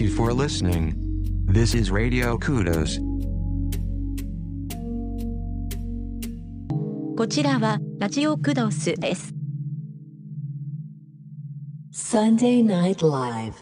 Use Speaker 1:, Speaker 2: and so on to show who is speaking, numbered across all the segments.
Speaker 1: Thank you for listening. This is Radio Kudos.
Speaker 2: こちらはラジオクドスです。
Speaker 3: Sunday Night Live.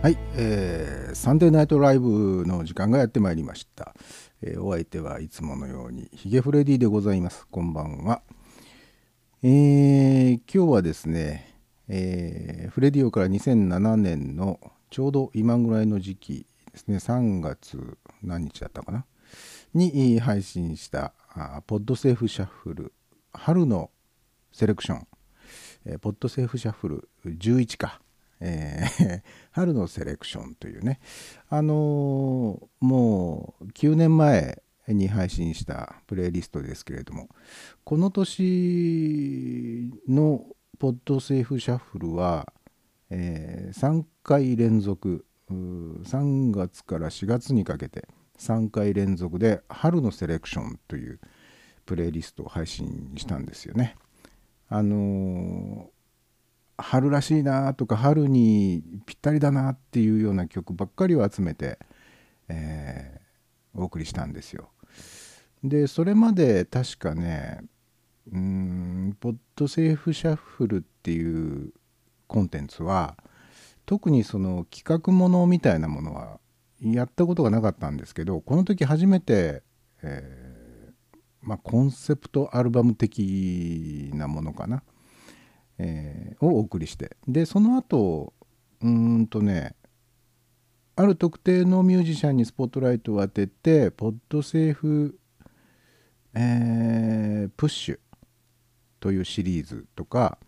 Speaker 4: はい、えーサンデーナイトライブの時間がやってまいりました。えーお相手はいつものようにヒゲフレディでございます。こんばんは。えー今日はですね、えーフレディオから2007年のちょうど今ぐらいの時期ですね、3月何日だったかな、に配信したあポッドセーフシャッフル春のセレクション、えーポッドセーフシャッフル11か、えー春のセレクションというねあのーもう9年前に配信したプレイリストですけれどもこの年のポッドセーフシャッフルは、え3回連続3月から4月にかけて3回連続で春のセレクションというプレイリストを配信したんですよね。あのー春らしいなとか春にぴったりだなっていうような曲ばっかりを集めて、えーお送りしたんですよ。でそれまで確かねうんポッドセーフシャッフルっていうコンテンツは特にその企画ものみたいなものはやったことがなかったんですけどこの時初めて、えーまあ、コンセプトアルバム的なものかな、えーをお送りして。でその後うんとねある特定のミュージシャンにスポットライトを当ててポッドセーフ、えープッシュというシリーズとか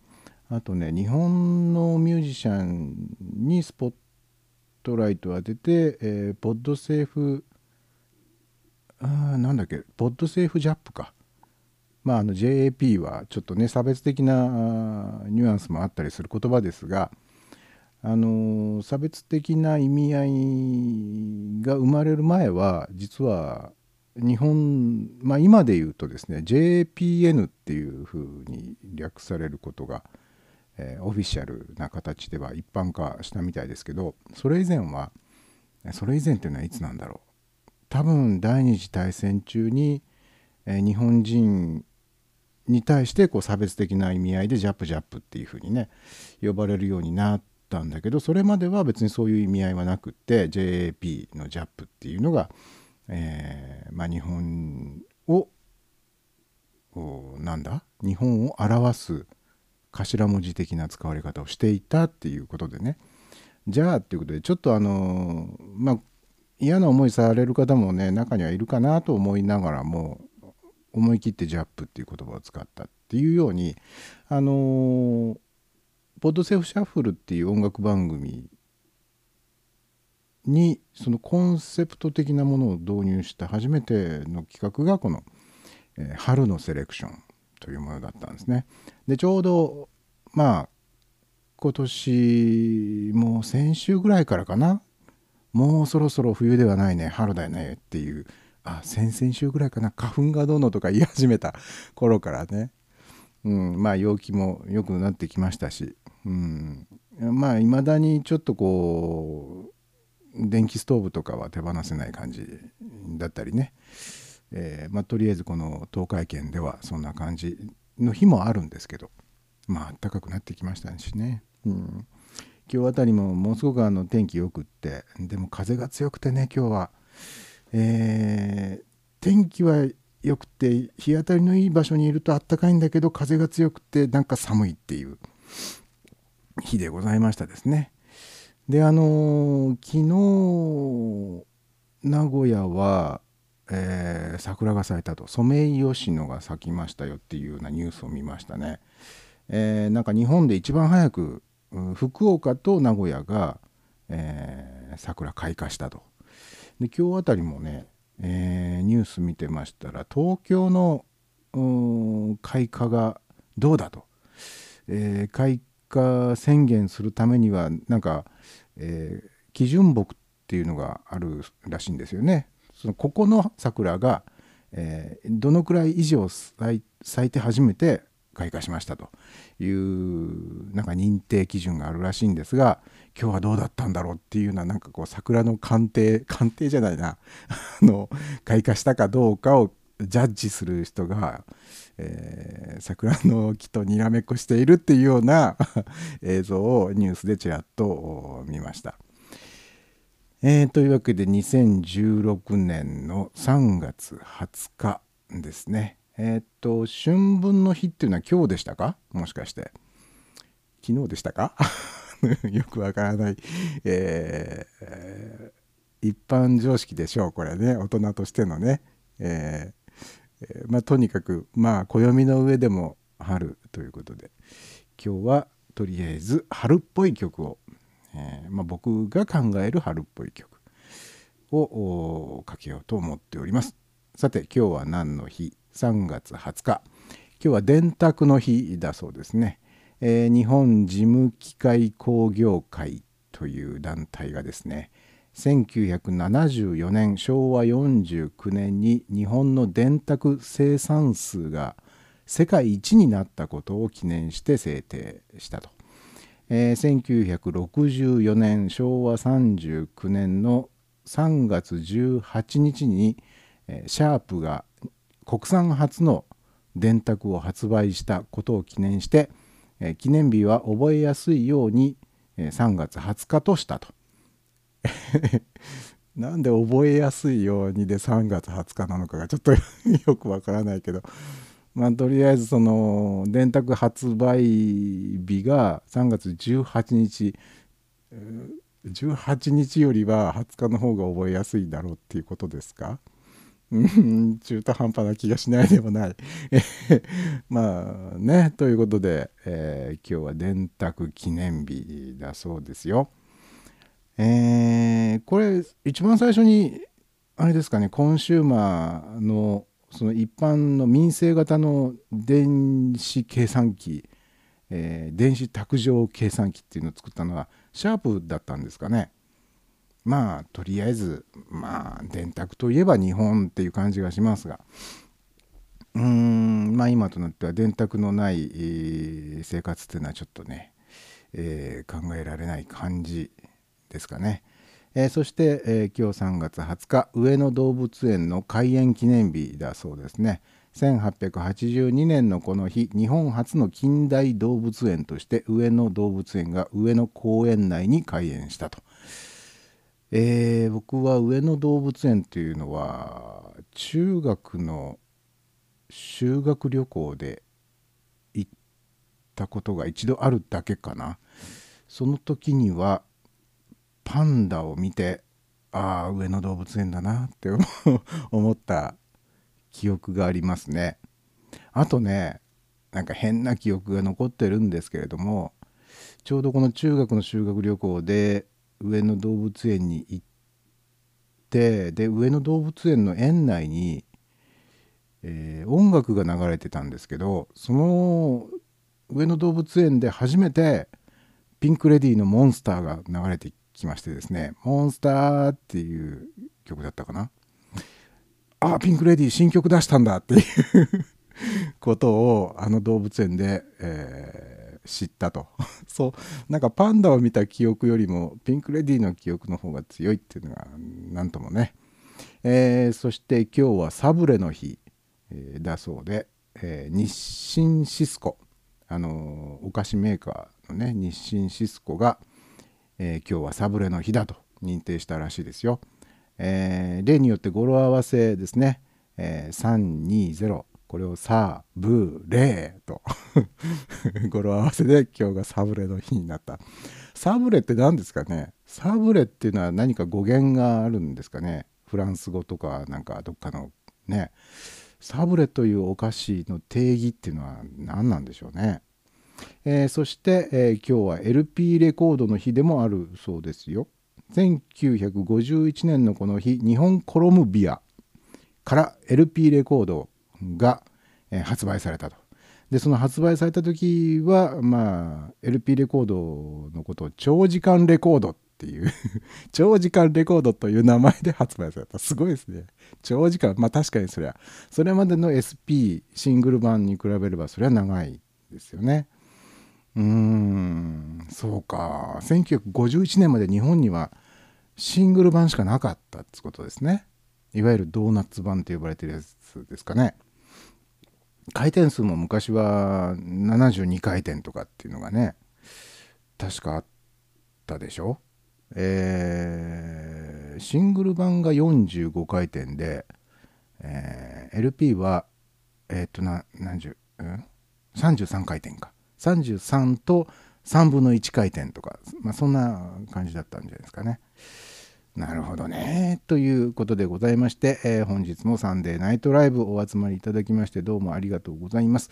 Speaker 4: あとね日本のミュージシャンにスポットライトを当てて、えーポッドセーフあーなんだっけポッドセーフジャップか。まああの JAP はちょっとね差別的なニュアンスもあったりする言葉ですがあの差別的な意味合いが生まれる前は実は日本まあ今で言うとですね JPN っていうふうに略されることが、えーオフィシャルな形では一般化したみたいですけどそれ以前はそれ以前っていうのはいつなんだろう。多分第二次大戦中に、えー日本人に対してこう差別的な意味合いでジャップジャップっていうふうにね呼ばれるようになったんだけどそれまでは別にそういう意味合いはなくって JAP のジャップっていうのが、えーまあ、日本をおなんだ？日本を表す頭文字的な使われ方をしていたっていうことでね。じゃあっていうことでちょっとあのまあ嫌な思いされる方もね中にはいるかなと思いながらも思い切ってジャップっていう言葉を使ったっていうようにあのーポッドセーフシャッフルっていう音楽番組にそのコンセプト的なものを導入した初めての企画がこの、えー春のセレクションというものだったんですね。でちょうどまあ今年もう先週ぐらいからかなもうそろそろ冬ではないね春だよねっていうあ先々週ぐらいかな花粉がどうのとか言い始めた頃からね、うん、まあ陽気も良くなってきましたし、うん、まあいまだにちょっとこう電気ストーブとかは手放せない感じだったりね、えーまあ、とりあえずこの東海圏ではそんな感じの日もあるんですけど。まあ暖かくなってきましたしね、うん、今日あたりもものすごくあの天気よくってでも風が強くてね今日は、えー天気はよくて日当たりのいい場所にいると暖かいんだけど風が強くてなんか寒いっていう日でございましたですね。であのー昨日名古屋は、えー桜が咲いたとソメイヨシノが咲きましたよっていうようなニュースを見ましたね。えーなんか日本で一番早く福岡と名古屋が、えー桜開花したと。で今日あたりもね、えーニュース見てましたら東京の開花がどうだと、えー開花宣言するためにはなんか、えー基準木っていうのがあるらしいんですよね。そのここの桜が、えーどのくらい以上咲い咲いて初めて開花しましたというなんか認定基準があるらしいんですが今日はどうだったんだろうっていうようなんかこう桜の鑑定鑑定じゃないな あの開花したかどうかをジャッジする人が、えー桜の木とにらめっこしているっていうような 映像をニュースでちらっと見ました。えーというわけで2016年の3月20日ですね。えっ、と春分の日っていうのは今日でしたか？もしかして。昨日でしたか？よくわからない、えー一般常識でしょうこれね。大人としてのね、えーまあとにかくまあ暦の上でも春ということで。今日はとりあえず春っぽい曲を、えーまあ、僕が考える春っぽい曲をおかけようと思っております。さて今日は何の日？3月20日。今日は電卓の日だそうですね、えー日本事務機械工業会という団体がですね1974年昭和49年に日本の電卓生産数が世界一になったことを記念して制定したと、えー1964年昭和39年の3月18日に、えーシャープが国産初の電卓を発売したことを記念して、えー記念日は覚えやすいように、えー3月20日としたと。なんで覚えやすいようにで3月20日なのかがちょっと よくわからないけど。まあとりあえずその電卓発売日が3月18日。18日よりは20日の方が覚えやすいだろうっていうことですか？中途半端な気がしないでもない。まあね、ということで、えー今日は電卓記念日だそうですよ。えーこれ一番最初にあれですかねコンシューマーのその一般の民生型の電子計算機、えー電子卓上計算機っていうのを作ったのはシャープだったんですかね。まあとりあえずまあ電卓といえば日本っていう感じがしますが。うーんまあ今となっては電卓のない、生活っていうのはちょっとね、えー考えられない感じですかね。えーそして、え今日3月20日上野動物園の開園記念日だそうですね。1882年のこの日日本初の近代動物園として上野動物園が上野公園内に開園したと、えー僕は上野動物園というのは中学の修学旅行で行ったことが一度あるだけかな。その時にはパンダを見てああ上野動物園だなって 思った記憶がありますね。あとねなんか変な記憶が残ってるんですけれどもちょうどこの中学の修学旅行で上野動物園に行ってで上野動物園の園内に、えー音楽が流れてたんですけどその上野動物園で初めてピンク・レディーの「モンスター」が流れてきましてですね「モンスター」っていう曲だったかな。あピンク・レディー新曲出したんだっていうことをあの動物園で、えー知ったと。そう。なんかパンダを見た記憶よりもピンク・レディーの記憶の方が強いっていうのがなんともね、えーそして今日はサブレの日、えーだそうで、えー日清シスコ。あのお菓子メーカーのね日清シスコが、えー今日はサブレの日だと認定したらしいですよ。えー例によって語呂合わせですね、えー320これをサブレーと。語呂合わせで今日がサブレの日になった。サブレって何ですかね？サブレっていうのは何か語源があるんですかね？フランス語とかなんかどっかのね。サブレというお菓子の定義っていうのは何なんでしょうね？えーそして、えー今日は LP レコードの日でもあるそうですよ。1951年のこの日日本コロムビアから LP レコードが、え発売されたと。でその発売された時はまあ LP レコードのことを長時間レコードっていう 長時間レコードという名前で発売された。すごいですね。長時間。まあ確かにそりゃ。それまでの SP シングル版に比べればそれは長いですよね。うーん。そうか。1951年まで日本にはシングル版しかなかったってことですね。いわゆるドーナツ版と呼ばれてるやつですかね。回転数も昔は72回転とかっていうのがね確かあったでしょ？えーシングル版が45回転で、えー LP はえーっとな何十、うん、33回転か。33と3分の1回転とか、まあ、そんな感じだったんじゃないですかね。なるほどね。ということでございまして、えー本日もサンデーナイトライブお集まりいただきましてどうもありがとうございます。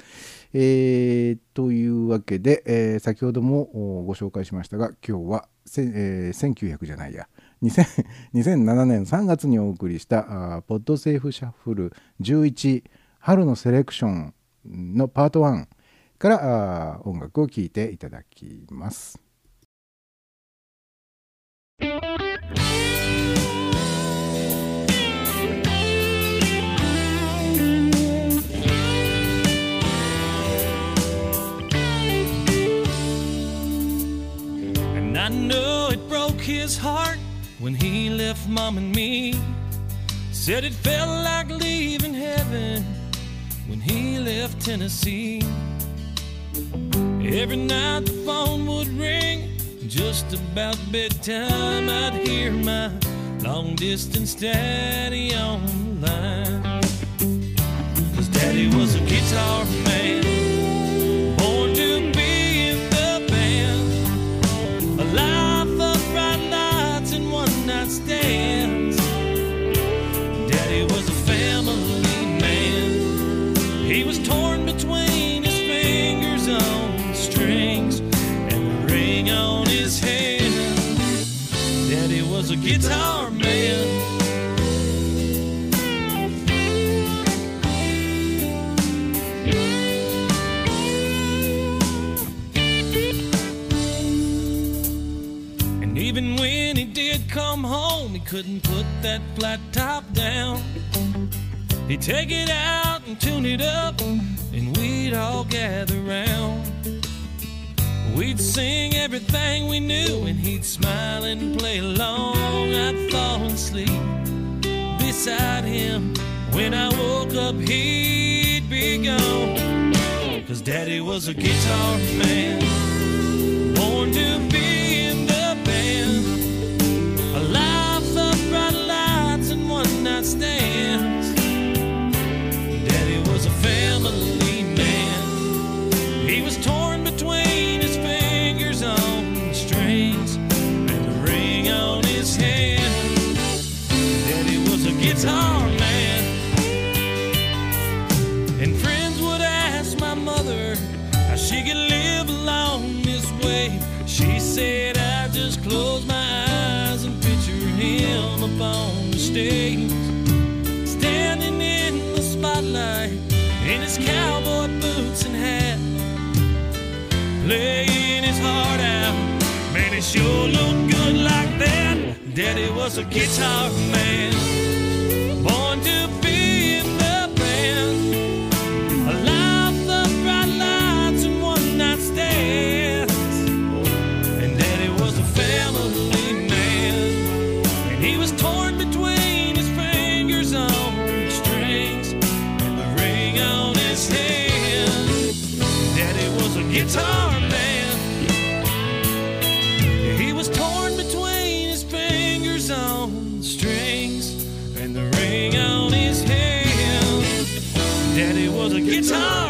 Speaker 4: えーというわけで、えー先ほどもご紹介しましたが今日は、え1900じゃないや2000 2007年3月にお送りしたあポッドセーフシャッフル11春のセレクションのパート1からあ音楽を聴いていただきます。
Speaker 5: I know it broke his heart when he left mom and me. Said it felt like leaving heaven when he left Tennessee. Every night the phone would ring, just about bedtime, I'd hear my long distance daddy on the line. Cause daddy was a guitar man, Daddy was a family man. He was torn between his fingers on strings and the ring on his hand. Daddy was a guitar. Couldn't put that flat top down. He'd take it out and tune it up, and we'd all gather round. We'd sing everything we knew, and he'd smile and play along. I'd fall asleep beside him. When I woke up, he'd be gone. Cause daddy was a guitar man, lights and one. Daddy was a family man. He was torn between his fingers on strings and the ring on his hand. Daddy was a guitar man. And friends would ask my mother how she could live along this way. She said, I just close my eyes and picture him upon the stage. Cowboy boots and hat. Playing his heart out. Man, it sure looked good like that. Daddy was a guitar man. Guitar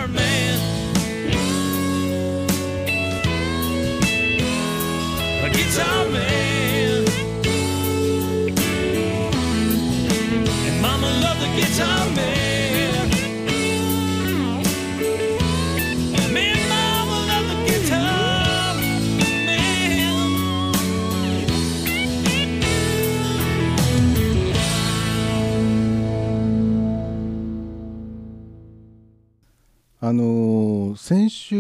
Speaker 4: あの先週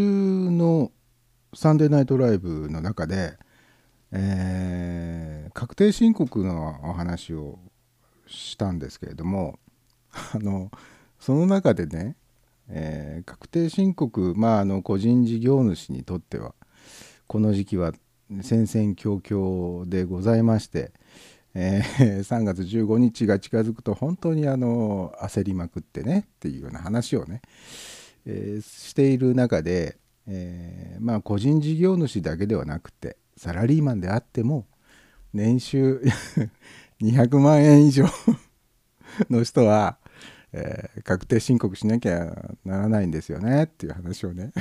Speaker 4: の「サンデーナイトライブ」の中で、えー確定申告のお話をしたんですけれども あのその中でね、えー確定申告まああの個人事業主にとってはこの時期は戦々恐々でございまして、えー3月15日が近づくと本当にあの焦りまくってねっていうような話をねえーしている中で、えーまあ個人事業主だけではなくてサラリーマンであっても年収200万円以上 の人は、えー確定申告しなきゃならないんですよねっていう話をね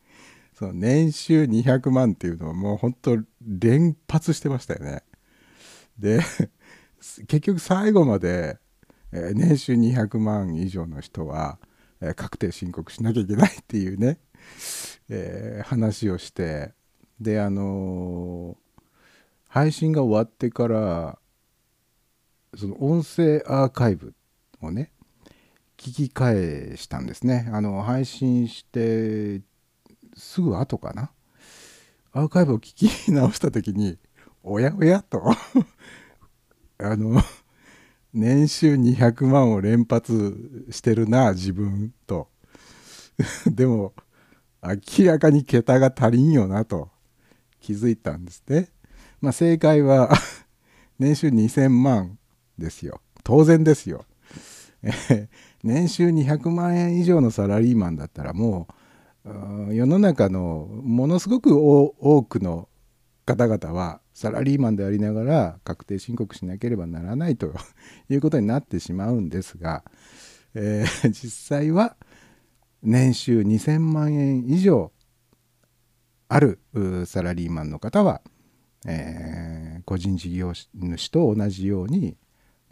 Speaker 4: その年収200万っていうのをもう本当連発してましたよね。で結局最後まで、えー年収200万以上の人は、え確定申告しなきゃいけないっていうね、えー話をしてであのー配信が終わってからその音声アーカイブをね聞き返したんですね。あの配信してすぐ後かな。アーカイブを聞き直した時におやおやと。あの年収200万を連発してるな自分と でも明らかに桁が足りんよなと気づいたんですね。まあ正解は 年収2000万ですよ。当然ですよ。年収200万円以上のサラリーマンだったらもう世の中のものすごく多くの方々はサラリーマンでありながら確定申告しなければならないと いうことになってしまうんですが、えー 実際は年収2000万円以上あるサラリーマンの方は、えー個人事業主と同じように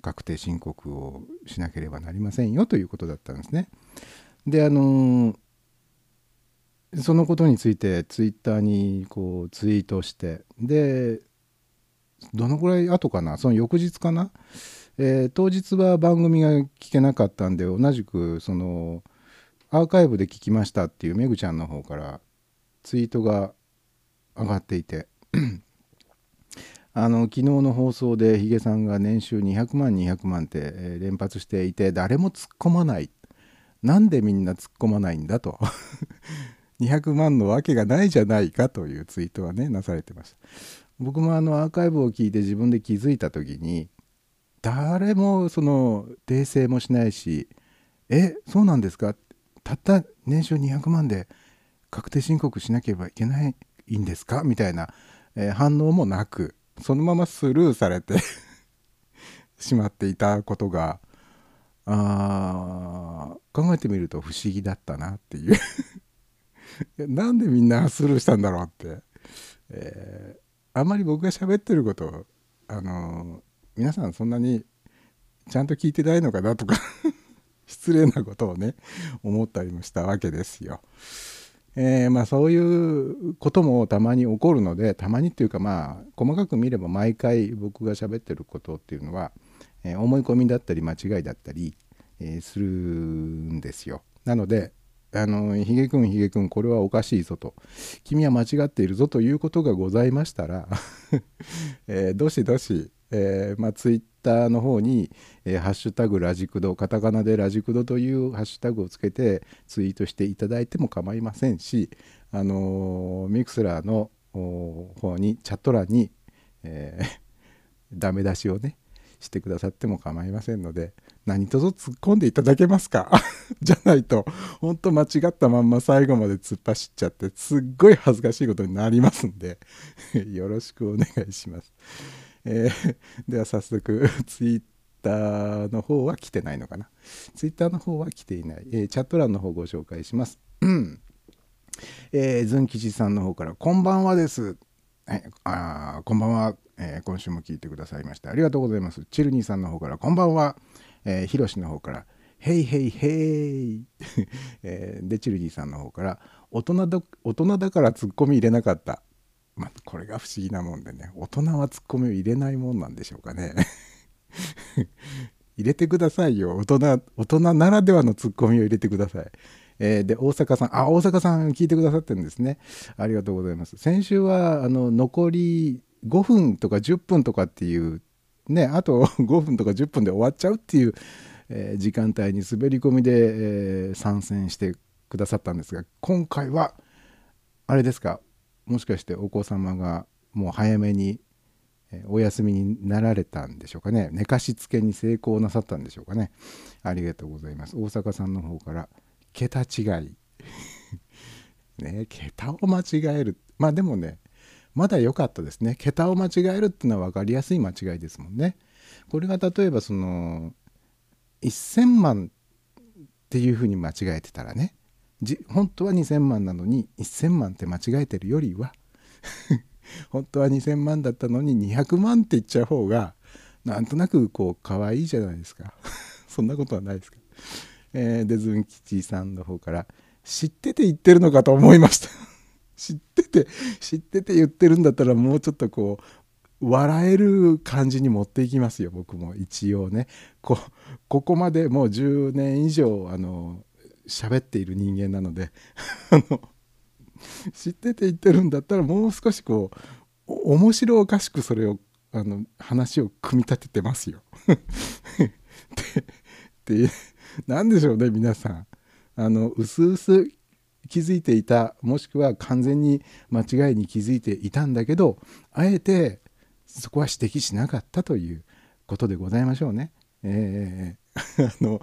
Speaker 4: 確定申告をしなければなりませんよということだったんですね。であのーそのことについてツイッターにこうツイートしてでどのくらい後かな？その翌日かな、えー当日は番組が聞けなかったんで同じくそのアーカイブで聞きましたっていうめぐちゃんの方からツイートが上がっていて。あの昨日の放送でヒゲさんが年収200万200万って、えー連発していて誰も突っ込まない。なんでみんな突っ込まないんだと。200万のわけがないじゃないかというツイートがねなされてました。僕もあのアーカイブを聞いて自分で気づいた時に誰もその訂正もしないし「えそうなんですか?」たった年収200万で確定申告しなければいけないんですか？みたいな、えー反応もなくそのままスルーされて しまっていたことがあ考えてみると不思議だったなっていう。いなんでみんなスルーしたんだろうって、えーあんまり僕が喋ってることあの皆さんそんなにちゃんと聞いてないのかなとか 失礼なことをね思ったりもしたわけですよ。えーまあそういうこともたまに起こるのでたまにっていうかまあ細かく見れば毎回僕が喋ってることっていうのは、えー思い込みだったり間違いだったり、えーするんですよ。なのであのひげくんひげくんこれはおかしいぞと。君は間違っているぞということがございましたら、えーどしどし、えーまあ、ツイッターの方に、えーハッシュタグラジクド」カタカナでラジクドというハッシュタグをつけてツイートしていただいても構いませんし、あのーミクスラーの方にチャット欄に、えー ダメ出しをねしてくださっても構いませんので何卒突っ込んでいただけますか？じゃないと本当間違ったまんま最後まで突っ走っちゃってすっごい恥ずかしいことになりますんで よろしくお願いします。えー では早速ツイッターの方は来てないのかな？ツイッターの方は来ていない、えーチャット欄の方ご紹介します。えー、ズン吉さんの方から「こんばんはです」はい、あこんばんは、えー今週も聞いてくださいましてありがとうございます。チルニーさんの方から「こんばんは」えー、ヒロシの方から「ヘイヘイヘイ」えーでチルニーさんの方から大人だ「大人だからツッコミ入れなかった」まあ、これが不思議なもんでね大人はツッコミを入れないもんなんでしょうかね。入れてくださいよ。大人大人ならではのツッコミを入れてください、えーで大阪さん。あ大阪さん聞いてくださってるんですね。ありがとうございます。先週はあの残り5分とか10分とかっていうねあと5分とか10分で終わっちゃうっていう、えー時間帯に滑り込みで、えー参戦してくださったんですが今回はあれですかもしかしてお子様がもう早めにえお休みになられたんでしょうかね。寝かしつけに成功なさったんでしょうかね。ありがとうございます。大阪さんの方から桁違い。ね桁を間違える。まあでもねまだ良かったですね。桁を間違えるっていうのは分かりやすい間違いですもんね。これが例えばその1000万っていうふうに間違えてたらね。本当は2000万なのに1000万って間違えてるよりは 本当は2000万だったのに200万って言っちゃう方がなんとなくこう可愛いじゃないですか。そんなことはないですか、えー、でズン吉さんの方から知ってて言ってるのかと思いました。知ってて知ってて言ってるんだったらもうちょっとこう笑える感じに持っていきますよ僕も一応ねこここまでもう10年以上あの喋っている人間なので あの知ってて言ってるんだったらもう少しこう面白おかしくそれをあの話を組み立ててますよ。ででなんでしょうね皆さん。あの薄々気づいていたもしくは完全に間違いに気づいていたんだけどあえてそこは指摘しなかったということでございましょうね。えー あの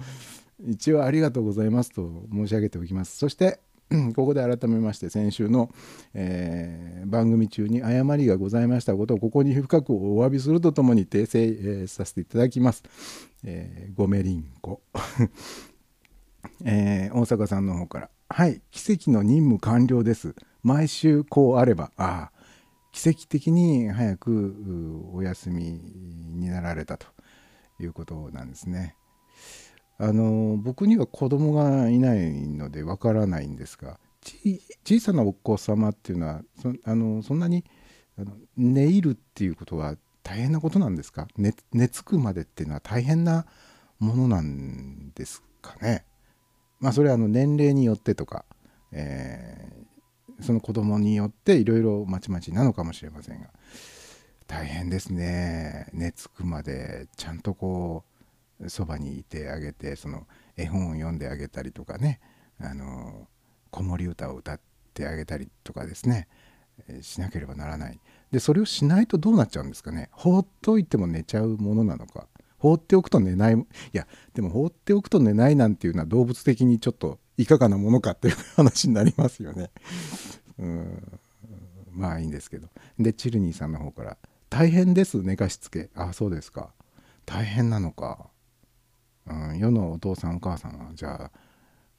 Speaker 4: 一応ありがとうございますと申し上げておきます。そしてここで改めまして先週の、えー番組中に誤りがございましたことをここに深くお詫びするとともに訂正、えーさせていただきます。えーごめりんこ。えー大阪さんの方から「はい。奇跡の任務完了です。毎週こうあれば」ああ奇跡的に早くお休みになられたと。いうことなんですね。あの僕には子供がいないのでわからないんですが小さなお子様っていうのはそあのそんなにあの寝入るっていうことは大変なことなんですか？寝寝つくまでっていうのは大変なものなんですかね？まあそれはあの年齢によってとか、えーその子供によっていろいろまちまちなのかもしれませんが大変ですね。寝つくまでちゃんとこうそばにいてあげてその絵本を読んであげたりとかねあの子守歌を歌ってあげたりとかですねしなければならない。でそれをしないとどうなっちゃうんですかね。放っといても寝ちゃうものなのか。放っておくと寝ない。いやでも放っておくと寝ないなんていうのは動物的にちょっといかがなものかっていう話になりますよね。うん。まあいいんですけど。でチルニーさんの方から「大変です寝かしつけ」あそうですか。大変なのか、うん、世のお父さんお母さんはじゃあ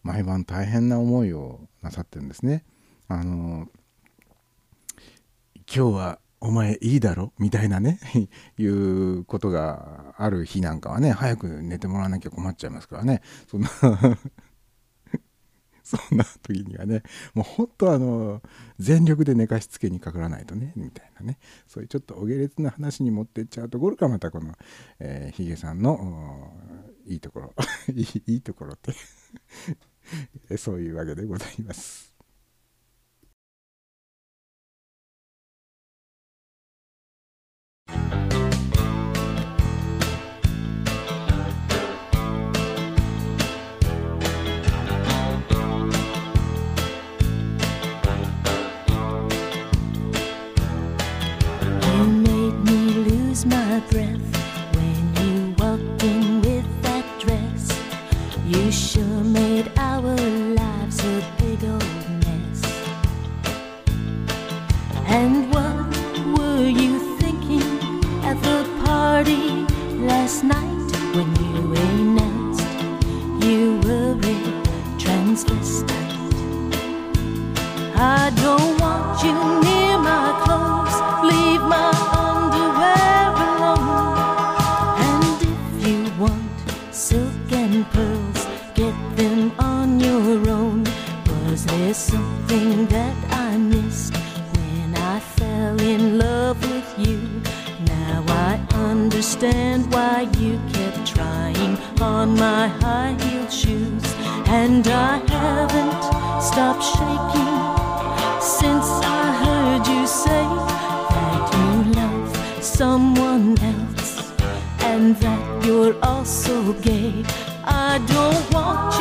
Speaker 4: 毎晩大変な思いをなさってるんですね。あの今日はお前いいだろ？みたいなね。いうことがある日なんかはね早く寝てもらわなきゃ困っちゃいますからね。そんな そんな時にはねもうほんとあの全力で寝かしつけにかからないとねみたいなね。そういうちょっとお下劣な話に持ってっちゃうところがまたこの、えーヒゲさんのいいところ。いいいいところって。そういうわけでございます。
Speaker 2: My breath when you walked in with that dress. You sure made our lives a big old mess. And what were you thinking at the party last night when you announced you were a transvestite? I don't understand why you kept trying on my high heeled shoes. And I haven't stopped shaking since I heard you say that you love someone else and that you're also gay. I don't want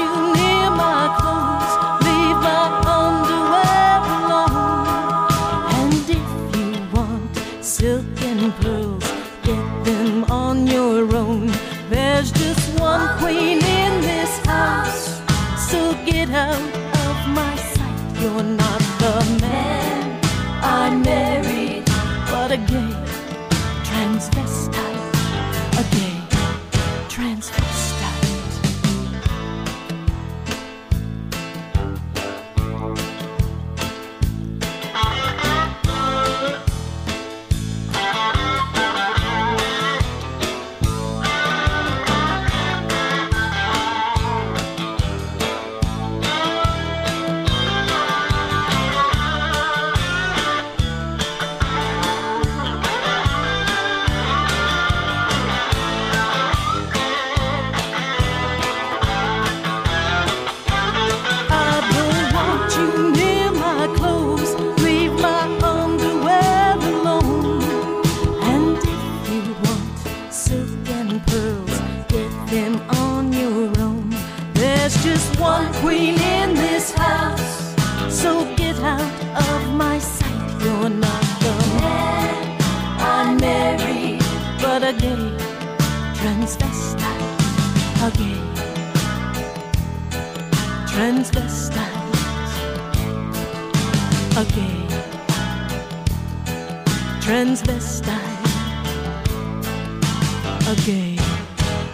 Speaker 2: again.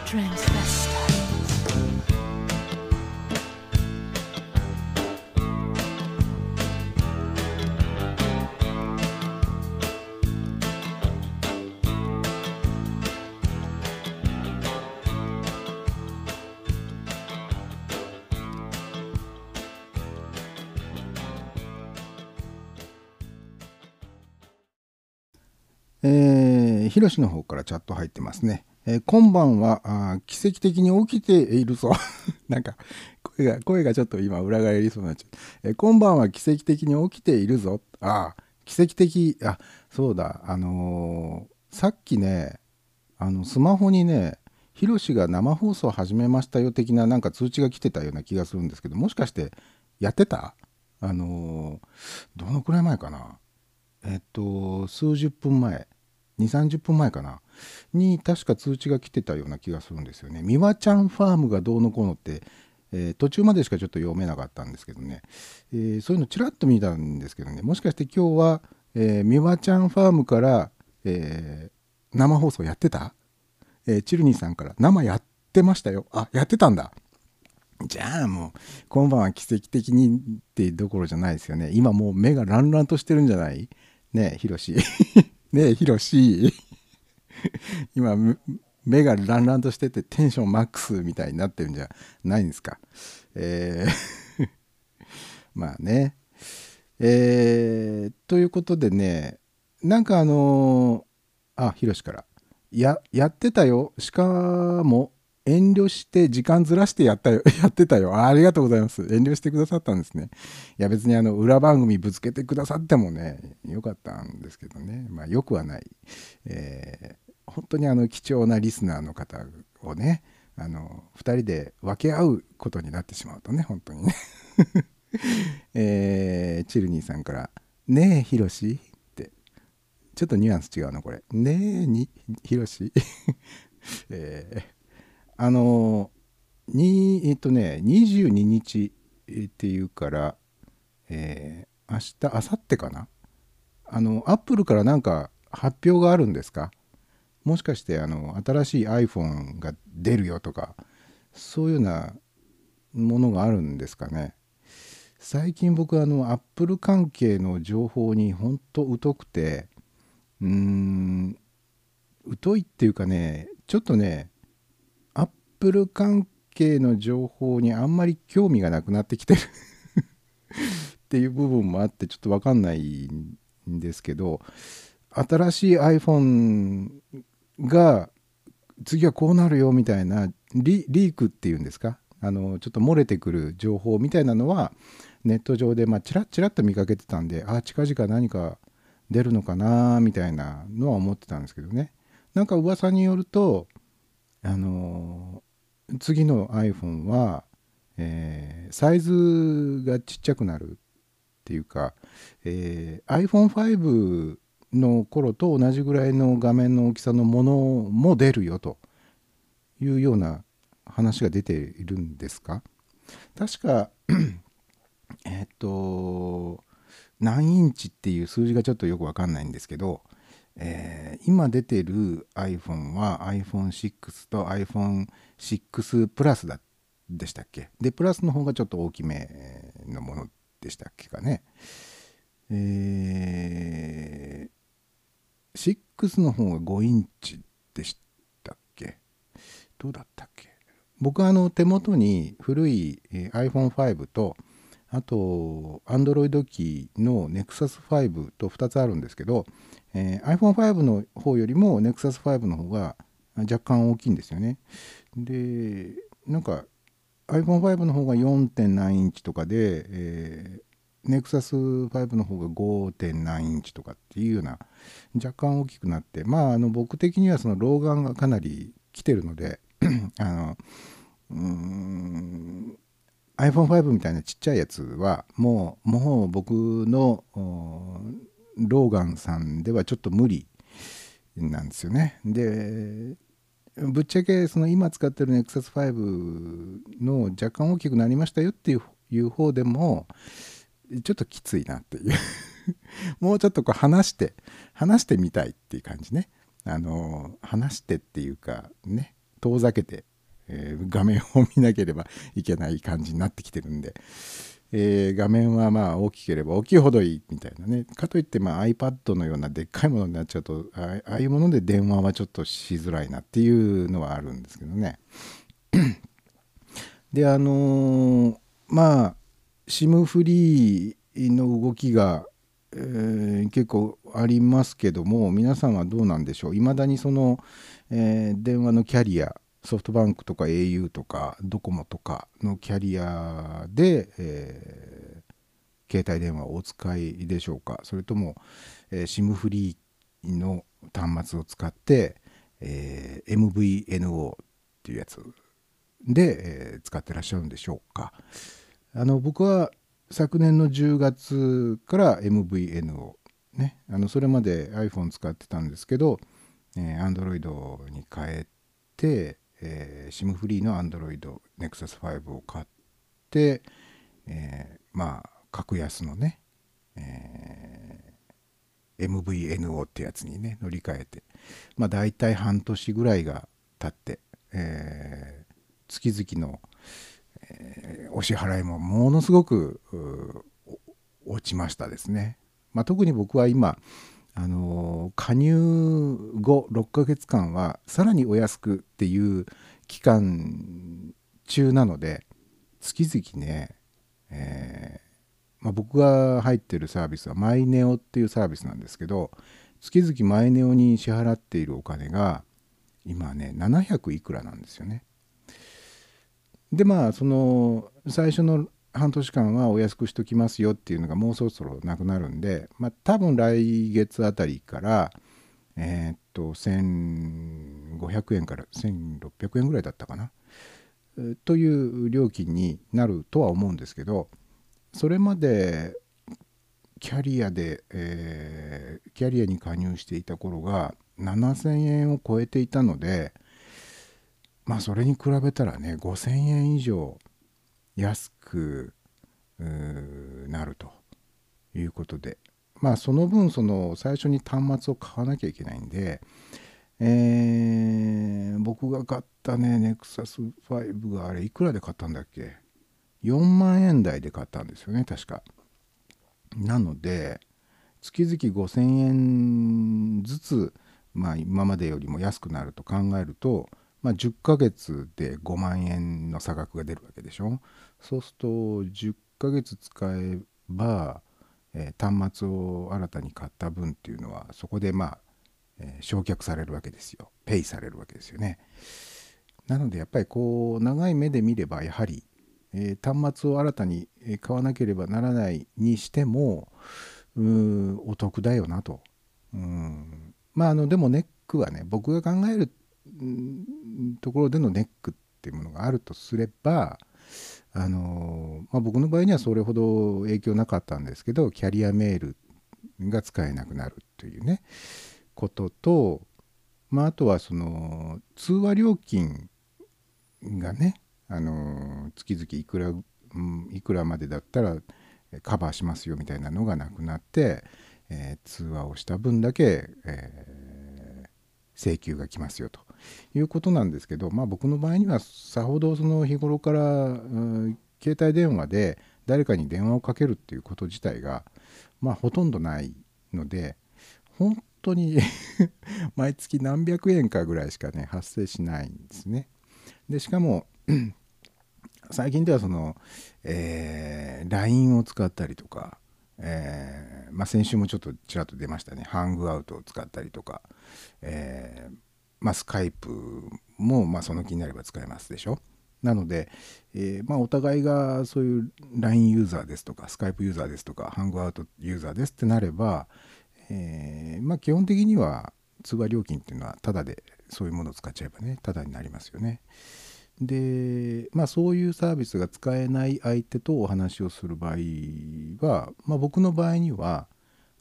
Speaker 2: Trans transvestite.
Speaker 4: えーヒロシの方からチャット入ってますね。えー今晩はあ奇跡的に起きているぞ。なんか声が声がちょっと今裏返りそうになっちゃう。えー今晩は奇跡的に起きているぞ。ああ奇跡的あそうだあのーさっきねあのスマホにねヒロシが生放送始めましたよ的ななんか通知が来てたような気がするんですけどもしかしてやってた？あのーどのくらい前かな？えっと数十分前2 3 0分前かな。に確か通知が来てたような気がするんですよね。美和ちゃんファームがどうのこうのって、えー途中までしかちょっと読めなかったんですけどね、えーそういうのちらっと見たんですけどね。もしかして今日は、えー、ちゃんファームから、えー生放送やってた、えーチルニーさんから生やってましたよ。あやってたんだ。じゃあもう今晩は奇跡的にってどころじゃないですよね。今もう目がランランとしてるんじゃない？ねえヒロシ。ねえヒロシ。今目がランランとしててテンションマックスみたいになってるんじゃないんですか。えー まあね。えーということでねなんかあのーあヒロシから。ややってたよ。しかも遠慮して時間ずらしてやったよ やってたよ。あありがとうございます。遠慮してくださったんですね。いや別にあの裏番組ぶつけてくださってもねよかったんですけどね。まあよくはない、えー本当にあの貴重なリスナーの方をねあの2人で分け合うことになってしまうとね本当にね。えーチルニーさんから「ねえヒロシ」って。ちょっとニュアンス違うなこれ「ねえにヒロシ」えーあのにえっとね22日っていうから、えー明日明後日かな？あのアップルからなんか発表があるんですか？もしかしてあの新しい iPhone が出るよとかそういうようなものがあるんですかね？最近僕あのアップル関係の情報にほんと疎くてうーん疎いっていうかねちょっとねプル関係の情報にあんまり興味がなくなってきてる。っていう部分もあってちょっと分かんないんですけど新しい iPhone が次はこうなるよみたいなリークっていうんですか？あのちょっと漏れてくる情報みたいなのはネット上でまあチラッチラッと見かけてたんであ近々何か出るのかなみたいなのは思ってたんですけどね。なんか噂によるとあの次の iPhone は、えーサイズがちっちゃくなるっていうか、えー iPhone5 の頃と同じぐらいの画面の大きさのものも出るよというような話が出ているんですか？確かえっと何インチっていう数字がちょっとよくわかんないんですけど、えー今出てる iPhone は iPhone6 と iPhone6 プラスだでしたっけ？でプラスの方がちょっと大きめのものでしたっけかね。えー、6の方が5インチでしたっけ？どうだったっけ？僕はあの手元に古い iPhone5 とあと Android 機の Nexus5 と2つあるんですけど、えー iPhone5 の方よりも Nexus5 の方が若干大きいんですよねでなんか iPhone5 の方が 4. 何インチとかで、えー Nexus5 の方が 5. 何インチとかっていうような若干大きくなってまああの僕的にはその老眼がかなり来てるので あのうん iPhone5 みたいなちっちゃいやつはもうもう僕のローガンさんではちょっと無理なんですよね。でぶっちゃけその今使ってる Nexus5 の若干大きくなりましたよっていう方でもちょっときついなっていう。もうちょっとこう話して話してみたいっていう感じね。あの話してっていうかね遠ざけて、えー画面を見なければいけない感じになってきてるんで、えー画面はまあ大きければ大きいほどいいみたいなね。かといってまあ iPad のようなでっかいものになっちゃうとああいうもので電話はちょっとしづらいなっていうのはあるんですけどね。であのーまあ SIM フリーの動きがえー結構ありますけども皆さんはどうなんでしょう？いまだにその、えー電話のキャリアソフトバンクとか au とかドコモとかのキャリアで、えー携帯電話をお使いでしょうか。それとも、えー SIM フリーの端末を使って、えー MVNO っていうやつで、えー使ってらっしゃるんでしょうか。あの僕は昨年の10月から MVNO ねあのそれまで iPhone 使ってたんですけど、えー Android に変えて、えー SIM フリーの Android Nexus 5を買って、えーまあ格安のね、えー MVNO ってやつにね乗り換えてまあ大体半年ぐらいが経って、えー月々の、えーお支払いもものすごく落ちましたですね。まあ、特に僕は今あの加入後6ヶ月間はさらにお安くっていう期間中なので月々ね、えーまあ、僕が入ってるサービスはマイネオっていうサービスなんですけど月々マイネオに支払っているお金が今ね700いくらなんですよね。でまあその最初の半年間はお安くしときますよっていうのがもうそろそろなくなるんで、まあ、多分来月あたりからえーっと1500円から1600円ぐらいだったかなという料金になるとは思うんですけどそれまでキャリアで、えーキャリアに加入していた頃が7000円を超えていたのでまあそれに比べたらね5000円以上安くなるということで。まあその分その最初に端末を買わなきゃいけないんで、えー僕が買ったね NEXUS5 があれいくらで買ったんだっけ？4万円台で買ったんですよね確か。なので月々5000円ずつ、まあ、今までよりも安くなると考えると、まあ、10ヶ月で5万円の差額が出るわけでしょ。そうすると10ヶ月使えば、えー端末を新たに買った分っていうのはそこでまあ、えー償却されるわけですよ。ペイされるわけですよね。なのでやっぱりこう長い目で見ればやはり、えー端末を新たに買わなければならないにしてもうお得だよなと。うん。まああのでもネックはね僕が考えるところでのネックっていうものがあるとすればあのまあ、僕の場合にはそれほど影響なかったんですけどキャリアメールが使えなくなるというねことと、まあ、あとはその通話料金がねあの月々いくら、うんいくらまでだったらカバーしますよみたいなのがなくなって、えー通話をした分だけ、えー請求が来ますよと。いうことなんですけど、まあ、僕の場合にはさほどその日頃から、うん携帯電話で誰かに電話をかけるっていうこと自体が、まあ、ほとんどないので本当に 毎月何百円かぐらいしかね発生しないんですね。でしかも 最近ではその、えー LINE を使ったりとか、えーまあ、先週もちょっとちらっと出ましたねハングアウトを使ったりとか、えーまあ、スカイプも、まあ、その気になれば使えますでしょ？なので、えーまあ、お互いがそういう LINE ユーザーですとかスカイプユーザーですとかハングアウトユーザーですってなれば、えーまあ、基本的には通話料金っていうのはタダでそういうものを使っちゃえばねタダになりますよね。でまあそういうサービスが使えない相手とお話をする場合は、まあ、僕の場合には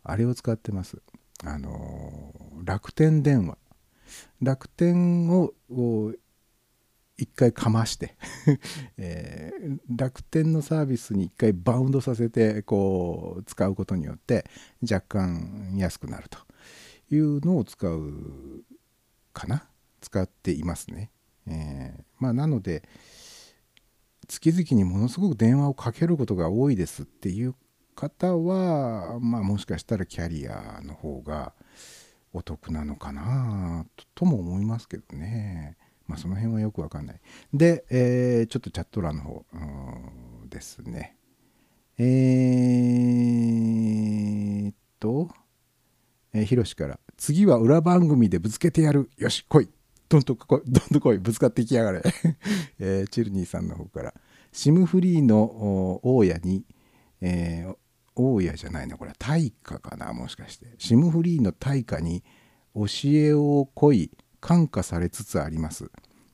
Speaker 4: あれを使ってます。あの楽天電話楽天を一回かまして、えー楽天のサービスに一回バウンドさせてこう使うことによって若干安くなるというのを使うかな使っていますね。えーまあなので月々にものすごく電話をかけることが多いですっていう方はまあもしかしたらキャリアの方がお得なのかなとも思いますけどね。まあその辺はよくわかんない。で、えーちょっとチャット欄の方ですね。えーっと、えー、ひろしから、次は裏番組でぶつけてやる。よし、来い。どんとこい、どんと来い。ぶつかっていきやがれ。えーチルニーさんの方から、シムフリーの大家に、えー大家じゃないな、これは大家かな、もしかして。シムフリーの大家に教えをこい、感化されつつあります。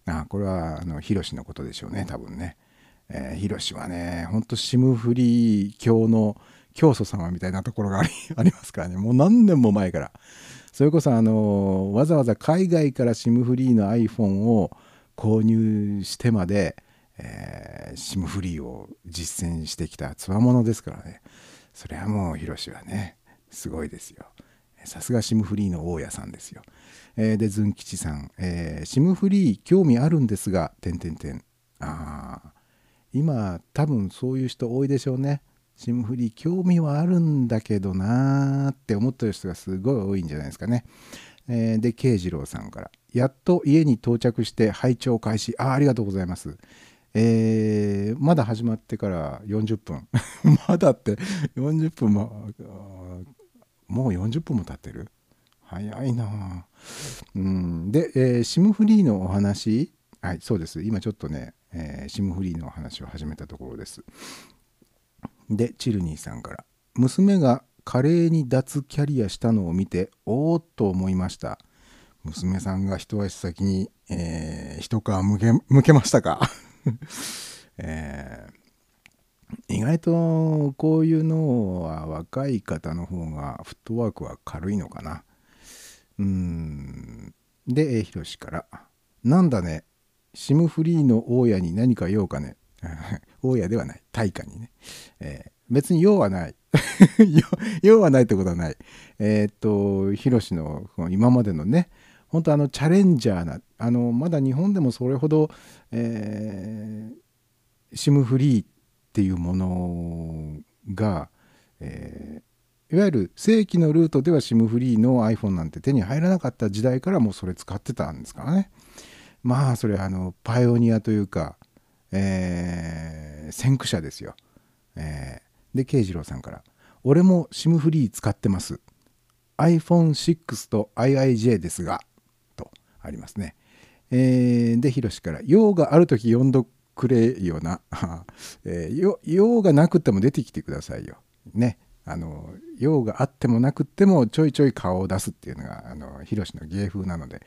Speaker 4: あこれは、あの、ヒロシのことでしょうね、多分ね。えーヒロシはね、ほんとシムフリー教の教祖様みたいなところがあり ありますからね、もう何年も前から。それこそあのわざわざ海外から SIM フリーの iPhone を購入してまで、えー、SIM フリーを実践してきたつわものですからねそれはもうヒロシはねすごいですよさすが SIM フリーの大家さんですよ、えーでズン吉さん、えー、SIM フリー興味あるんですが点点点ああ今多分そういう人多いでしょうねシムフリー興味はあるんだけどなーって思ってる人がすごい多いんじゃないですかね。えーで、慶次郎さんから。やっと家に到着して拝聴開始。あありがとうございます。えーまだ始まってから40分。まだって40分も、もう40分も経ってる？早いなうん。で、えー、シムフリーのお話？はい、そうです。今ちょっとね、えーシムフリーのお話を始めたところです。でチルニーさんから娘が華麗に脱キャリアしたのを見ておおっと思いました娘さんが一足先に、えー一皮むけ向けましたか、えー意外とこういうのは若い方の方がフットワークは軽いのかな。うーん。でえひろしから「なんだね。シムフリーの大家に何か用かね」大家ではない。大家にね、えー別に用はない。用はないってことはない。えーっとヒロシのこの今までのね本当あのチャレンジャーなあのまだ日本でもそれほど、えーシムフリーっていうものが、えーいわゆる正規のルートでは SIM フリーの iPhone なんて手に入らなかった時代からもうそれ使ってたんですからね。まあそれあのパイオニアというか、えー先駆者ですよ、えーで慶次郎さんから「俺も SIM フリー使ってます。iPhone6 と IIJ ですが」ありますね、えーでヒロシから「用がある時呼んどくれよな」えー用がなくても出てきてくださいよ。ね。あの用があってもなくってもちょいちょい顔を出すっていうのがあのヒロシの芸風なので。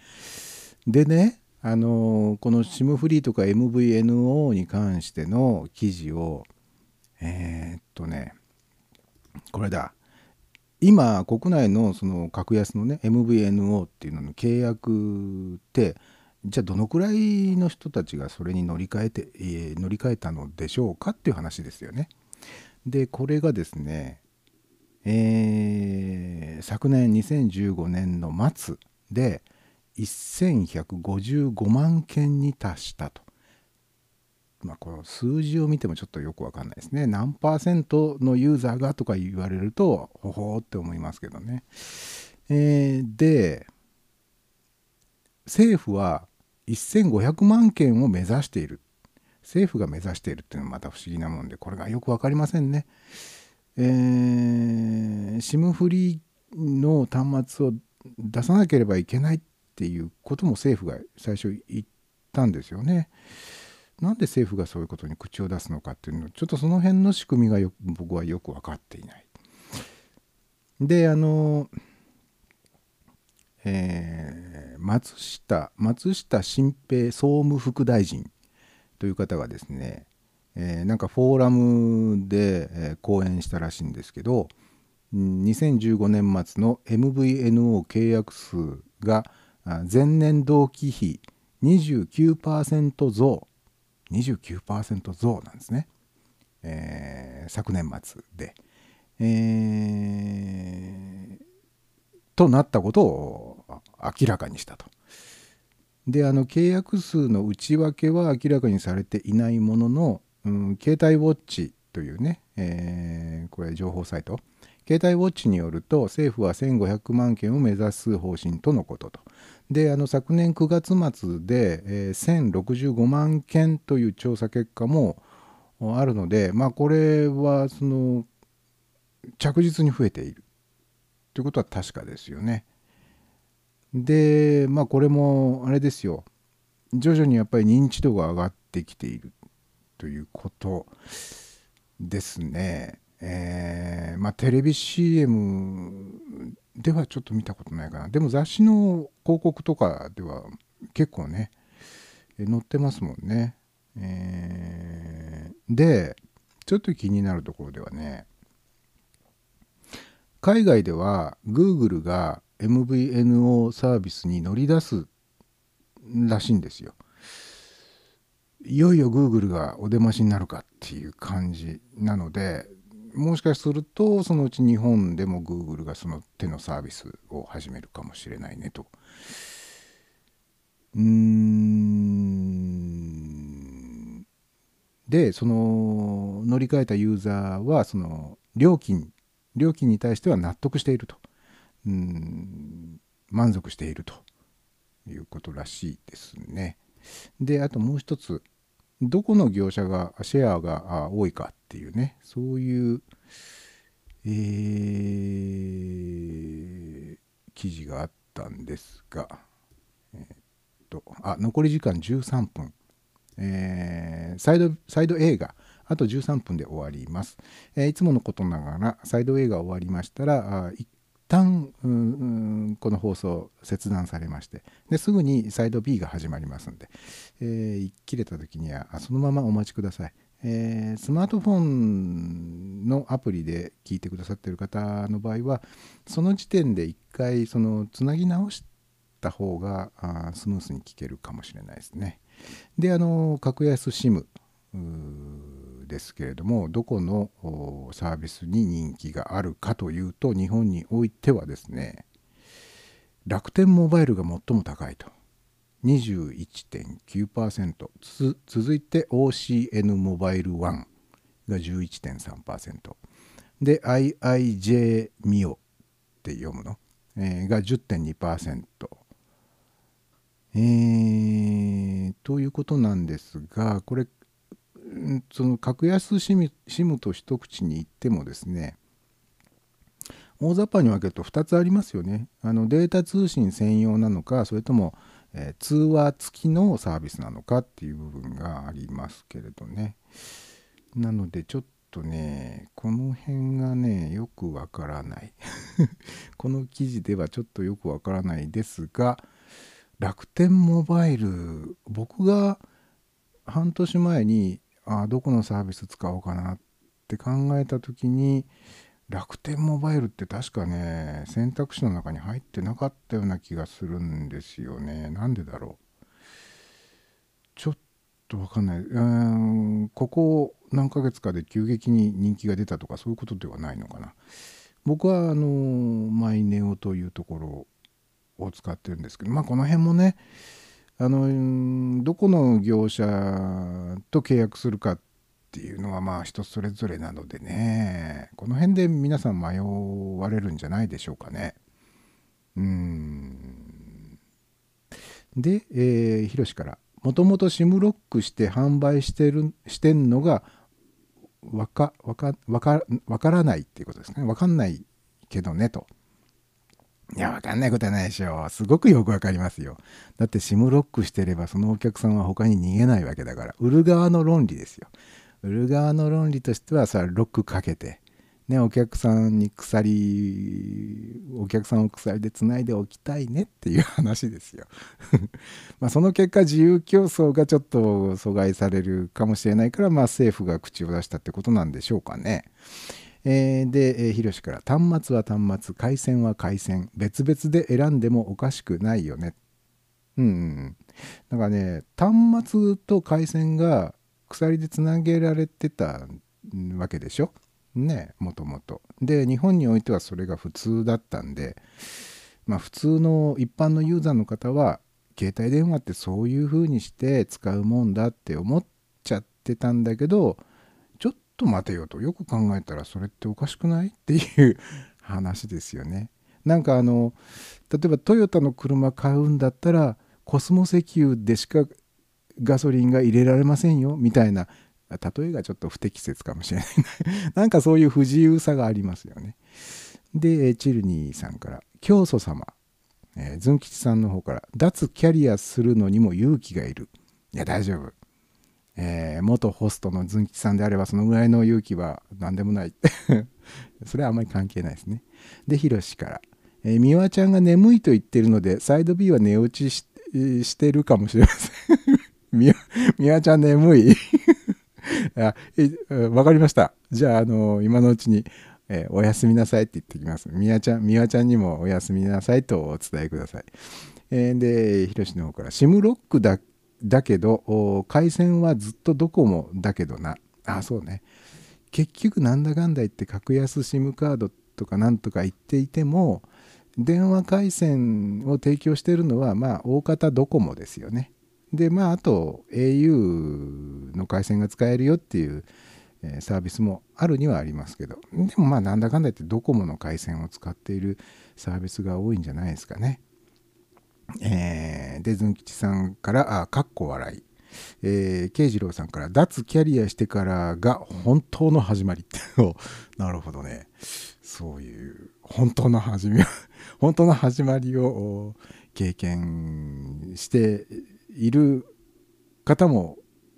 Speaker 4: でねあのこの SIM フリーとか MVNO に関しての記事をえーっとねこれだ。今国内のその格安のね MVNO っていうのの契約ってじゃあどのくらいの人たちがそれに乗り換えて、乗り換えたのでしょうかっていう話ですよね。でこれがですね、えー昨年2015年の末で1155万件に達したと。まあ、この数字を見てもちょっとよくわかんないですね。何パーセントのユーザーがとか言われると、ほほーって思いますけどね。えーで、政府は1500万件を目指している。政府が目指しているっていうのはまた不思議なもんで、これがよくわかりませんね。えー、SIM フリーの端末を出さなければいけないっていうことも政府が最初言ったんですよね。なんで政府がそういうことに口を出すのかっていうのちょっとその辺の仕組みがよ僕はよく分かっていない。であの、えー松下松下新平総務副大臣という方がですね、えーなんかフォーラムで、えー講演したらしいんですけど2015年末の MVNO 契約数が前年同期比29%増29%増なんですね、えー昨年末で、えーとなったことを明らかにしたと。であの契約数の内訳は明らかにされていないものの、うん、携帯ウォッチというね、えーこれ情報サイト携帯ウォッチによると政府は1500万件を目指す方針とのことと。であの昨年9月末で、えー1065万件という調査結果もあるのでまあこれはその着実に増えているということは確かですよね。でまあこれもあれですよ徐々にやっぱり認知度が上がってきているということですね。えーまあテレビ CM ではちょっと見たことないかなでも雑誌の広告とかでは結構ね載ってますもんね。えーでちょっと気になるところではね海外では Google が MVNO サービスに乗り出すらしいんですよ。いよいよ Google がお出ましになるかっていう感じなのでもしかするとそのうち日本でも Google がその手のサービスを始めるかもしれないねと。うーんでその乗り換えたユーザーはその料金料金に対しては納得しているとうん満足しているということらしいですね。であともう一つどこの業者がシェアが多いかっていうね。そういう、えー記事があったんですが、えーっとあ残り時間13分、えーサイドサイド A があと13分で終わります、えいつものことながらサイド A が終わりましたら旦うんこの放送切断されましてですぐにサイド B が始まりますんで、えー切れた時にはそのままお待ちください、えースマートフォンのアプリで聞いてくださっている方の場合はその時点で一回そのつなぎ直した方があスムースに聞けるかもしれないですね。であの格安 SIM ですけれどもどこのサービスに人気があるかというと日本においてはですね楽天モバイルが最も高いと。21.9%つ続いて OCN モバイル1が11.3%で IIJ ミオって読むの、えーが10.2%えーということなんですがこれその格安 SIM, SIM と一口に言ってもですね大雑把に分けると2つありますよね。あのデータ通信専用なのかそれとも、え通話付きのサービスなのかっていう部分がありますけれどね。なのでちょっとねこの辺がねよくわからない。この記事ではちょっとよくわからないですが楽天モバイル僕が半年前にあどこのサービス使おうかなって考えた時に楽天モバイルって確かね選択肢の中に入ってなかったような気がするんですよね。なんでだろう。ちょっとわかんない。うんここ何ヶ月かで急激に人気が出たとかそういうことではないのかな。僕はあのマイネオというところを使ってるんですけどまあこの辺もねあのどこの業者と契約するかっていうのはまあ人それぞれなのでねこの辺で皆さん迷われるんじゃないでしょうかね。うんで、えー、ヒロシからもともと SIM ロックして販売してるしてんのがわかかわかわからないっていうことですねわかんないけどねと。いや、わかんないことはないでしょう。すごくよくわかりますよ。だって SIM ロックしてればそのお客さんは他に逃げないわけだから。売る側の論理ですよ。売る側の論理としてはさ、ロックかけて、ね、お客さんに鎖、お客さんを鎖でつないでおきたいねっていう話ですよ。まあその結果自由競争がちょっと阻害されるかもしれないから、まあ政府が口を出したってことなんでしょうかね。えーで、えー、ヒロシから端末は端末回線は回線別々で選んでもおかしくないよね。うんうんうん。かね端末と回線が鎖でつなげられてたわけでしょ？ねもともとで日本においてはそれが普通だったんでまあ普通の一般のユーザーの方は携帯電話ってそういう風にして使うもんだって思っちゃってたんだけどと待てよと。よく考えたらそれっておかしくない？っていう話ですよね。なんかあの例えばトヨタの車買うんだったらコスモ石油でしかガソリンが入れられませんよみたいな例えがちょっと不適切かもしれない。なんかそういう不自由さがありますよね。でチルニーさんから教祖様えズン吉さんの方から脱キャリアするのにも勇気がいる。いや大丈夫。えー元ホストのズン吉さんであればそのぐらいの勇気は何でもない それはあまり関係ないですね。でヒロシから。えー、美和ちゃんが眠いと言ってるのでサイド B は寝落ちししてるかもしれません。美和ちゃん眠い。あえわかりました。じゃあ、あの今のうちに、えーおやすみなさいって言ってきます。美和ちゃん美和ちゃんにもおやすみなさいとお伝えください、えーでひろしの方からシムロックだっだけど回線はずっとドコモだけどな。あそうね。結局なんだかんだ言って格安 SIM カードとかなんとか言っていても電話回線を提供してるのはまあ大方ドコモですよね。でまああと au の回線が使えるよっていう、サービスもあるにはありますけど。でもまあなんだかんだ言ってドコモの回線を使っているサービスが多いんじゃないですかね。えーでズン吉さんからあかっこ笑い。えー、慶次郎さんから脱キャリアしてからが本当の始まり。っ ておなるほどね。そういう本当の始め 本当の始まりを経験している方も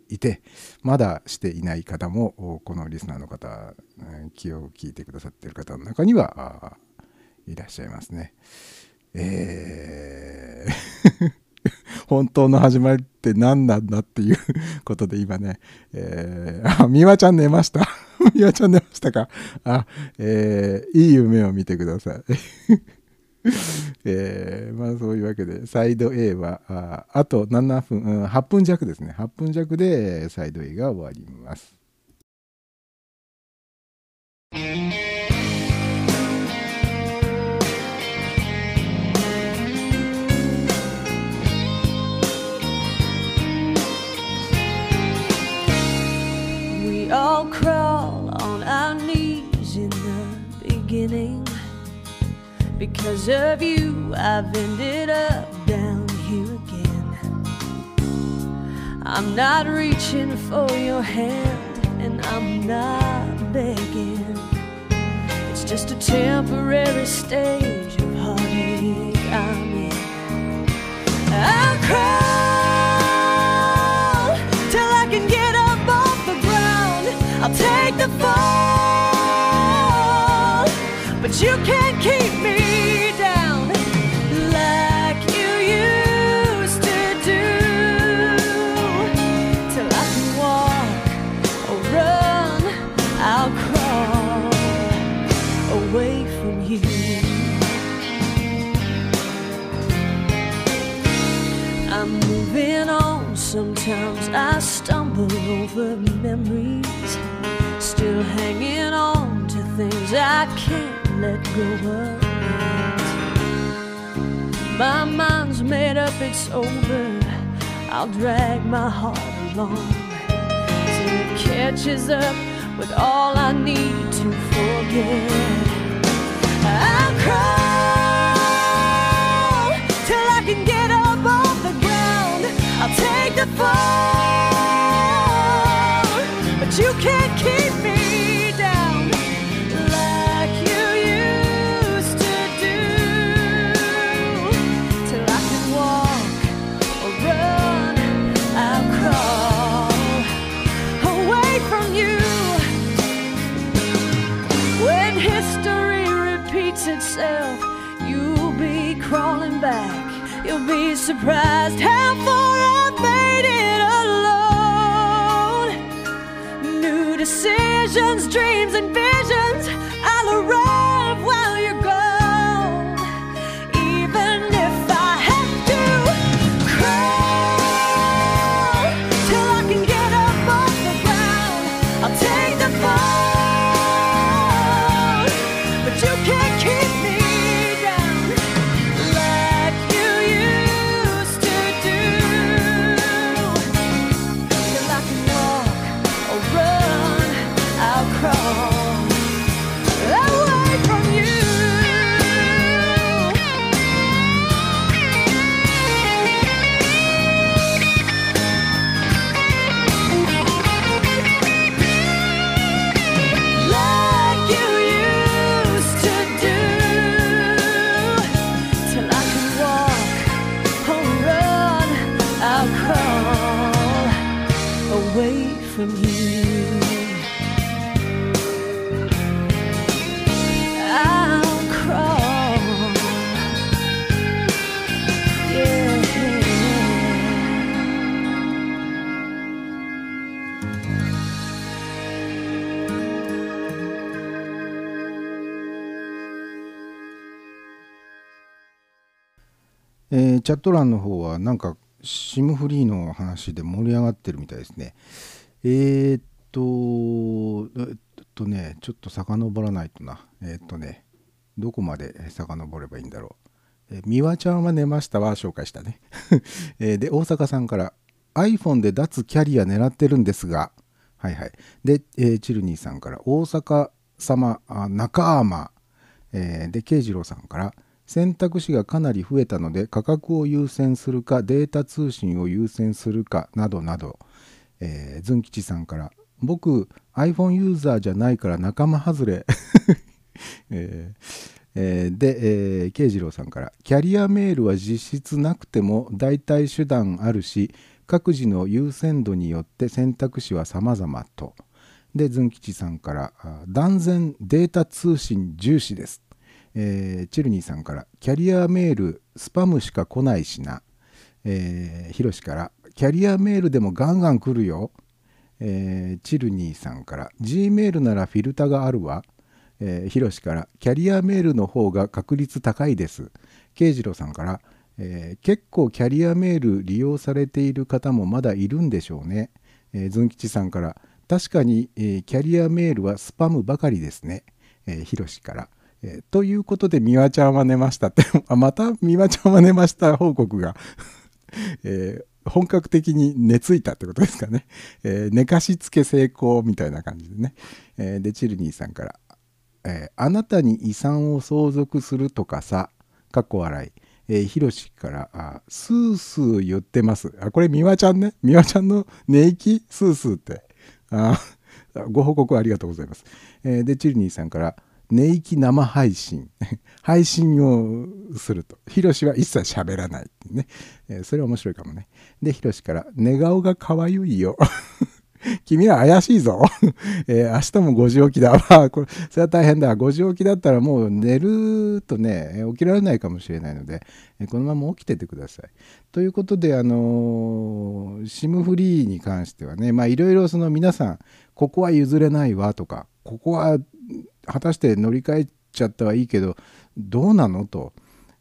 Speaker 4: いてまだしていない方もこのリスナーの方気を聞いてくださっている方の中にはいらっしゃいますね。えー 本当の始まりって何なんだっていうことで今ね、えー、あ、美和ちゃん寝ました。美和ちゃん寝ましたか。あ、えー、いい夢を見てください。えー、まあそういうわけで、サイド A は、ああと7分、うん、8分弱ですね。8分弱でサイド A が終わります。
Speaker 2: Beginning. Because of you, I've ended up down here again. I'm not reaching for your hand, and I'm not begging. It's just a temporary stage of heartache I'm in. I'll crawl over memories, still hanging on to things I can't let go of. My mind's made up, it's over. I'll drag my heart along till it catches up with all I need to forget. I'll crawl till I can get up off the ground. I'll take the fall, be surprised how far I've made it alone. New decisions, dreams, and visions. I'll arrive
Speaker 4: チャット欄の方はなんか SIM フリーの話で盛り上がってるみたいですね。えーっと、えっとね、ちょっと遡らないとな。えーっとね、どこまで遡ればいいんだろう。えー、美和ちゃんは寝ましたは紹介したね。えで、大阪さんから iPhone で脱キャリア狙ってるんですが、はいはい。で、えーチルニーさんから大阪様、あ中山、えーで慶次郎さんから選択肢がかなり増えたので価格を優先するかデータ通信を優先するかなどなど、えー、ずん吉さんから僕 iPhone ユーザーじゃないから仲間外れ、えーえーで、えー、慶次郎さんからキャリアメールは実質なくても代替手段あるし各自の優先度によって選択肢は様々と。でずん吉さんから断然データ通信重視です。えーチルニーさんからキャリアメールスパムしか来ないしな、えー、ヒロシからキャリアメールでもガンガン来るよ、えーチルニーさんから G メールならフィルタがあるわ、えー、ヒロシからキャリアメールの方が確率高いです。慶次郎さんから、えー結構キャリアメール利用されている方もまだいるんでしょうね、えー、ズン吉さんから確かに、えーキャリアメールはスパムばかりですね、えー、ヒロシから。えーということで、美和ちゃんは寝ましたって、あまた美和ちゃんは寝ました報告が、えー本格的に寝ついたってことですかね。えー寝かしつけ成功みたいな感じでね。えで、チルニーさんから、えあなたに遺産を相続するとかさ、かっこ笑い。えー、ヒロシから、あスースー言ってます。あ、これ美和ちゃんね。美和ちゃんの寝息？スースーって。あご報告ありがとうございます。えで、チルニーさんから、寝息生配信。配信をすると。ヒロシは一切喋らないね。えーそれ面白いかもね。で、ヒロシから、寝顔が可愛いよ。君は怪しいぞ。えー明日も5時起きだ。まあ、これ、それは大変だ。5時起きだったらもう寝るとね、起きられないかもしれないので、えこのまま起きててください。ということで、あのー、SIM フリーに関してはね、まあ、いろいろその皆さん、ここは譲れないわとか、ここは果たして乗り換えちゃったはいいけど、どうなのと。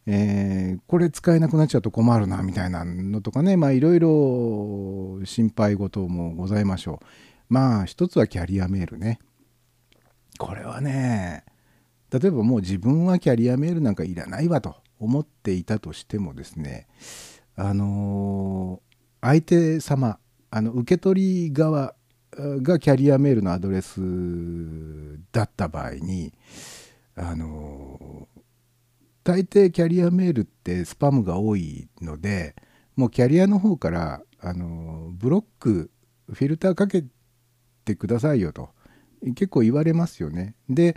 Speaker 4: えーこれ使えなくなっちゃうと困るなみたいなのとかね。まあいろいろ心配事もございましょう。まあ一つはキャリアメールね。これはね例えばもう自分はキャリアメールなんかいらないわと思っていたとしてもですねあのー相手様あの受け取り側がキャリアメールのアドレスだった場合にあの大抵キャリアメールってスパムが多いのでもうキャリアの方からあのブロックフィルターかけてくださいよと結構言われますよね。で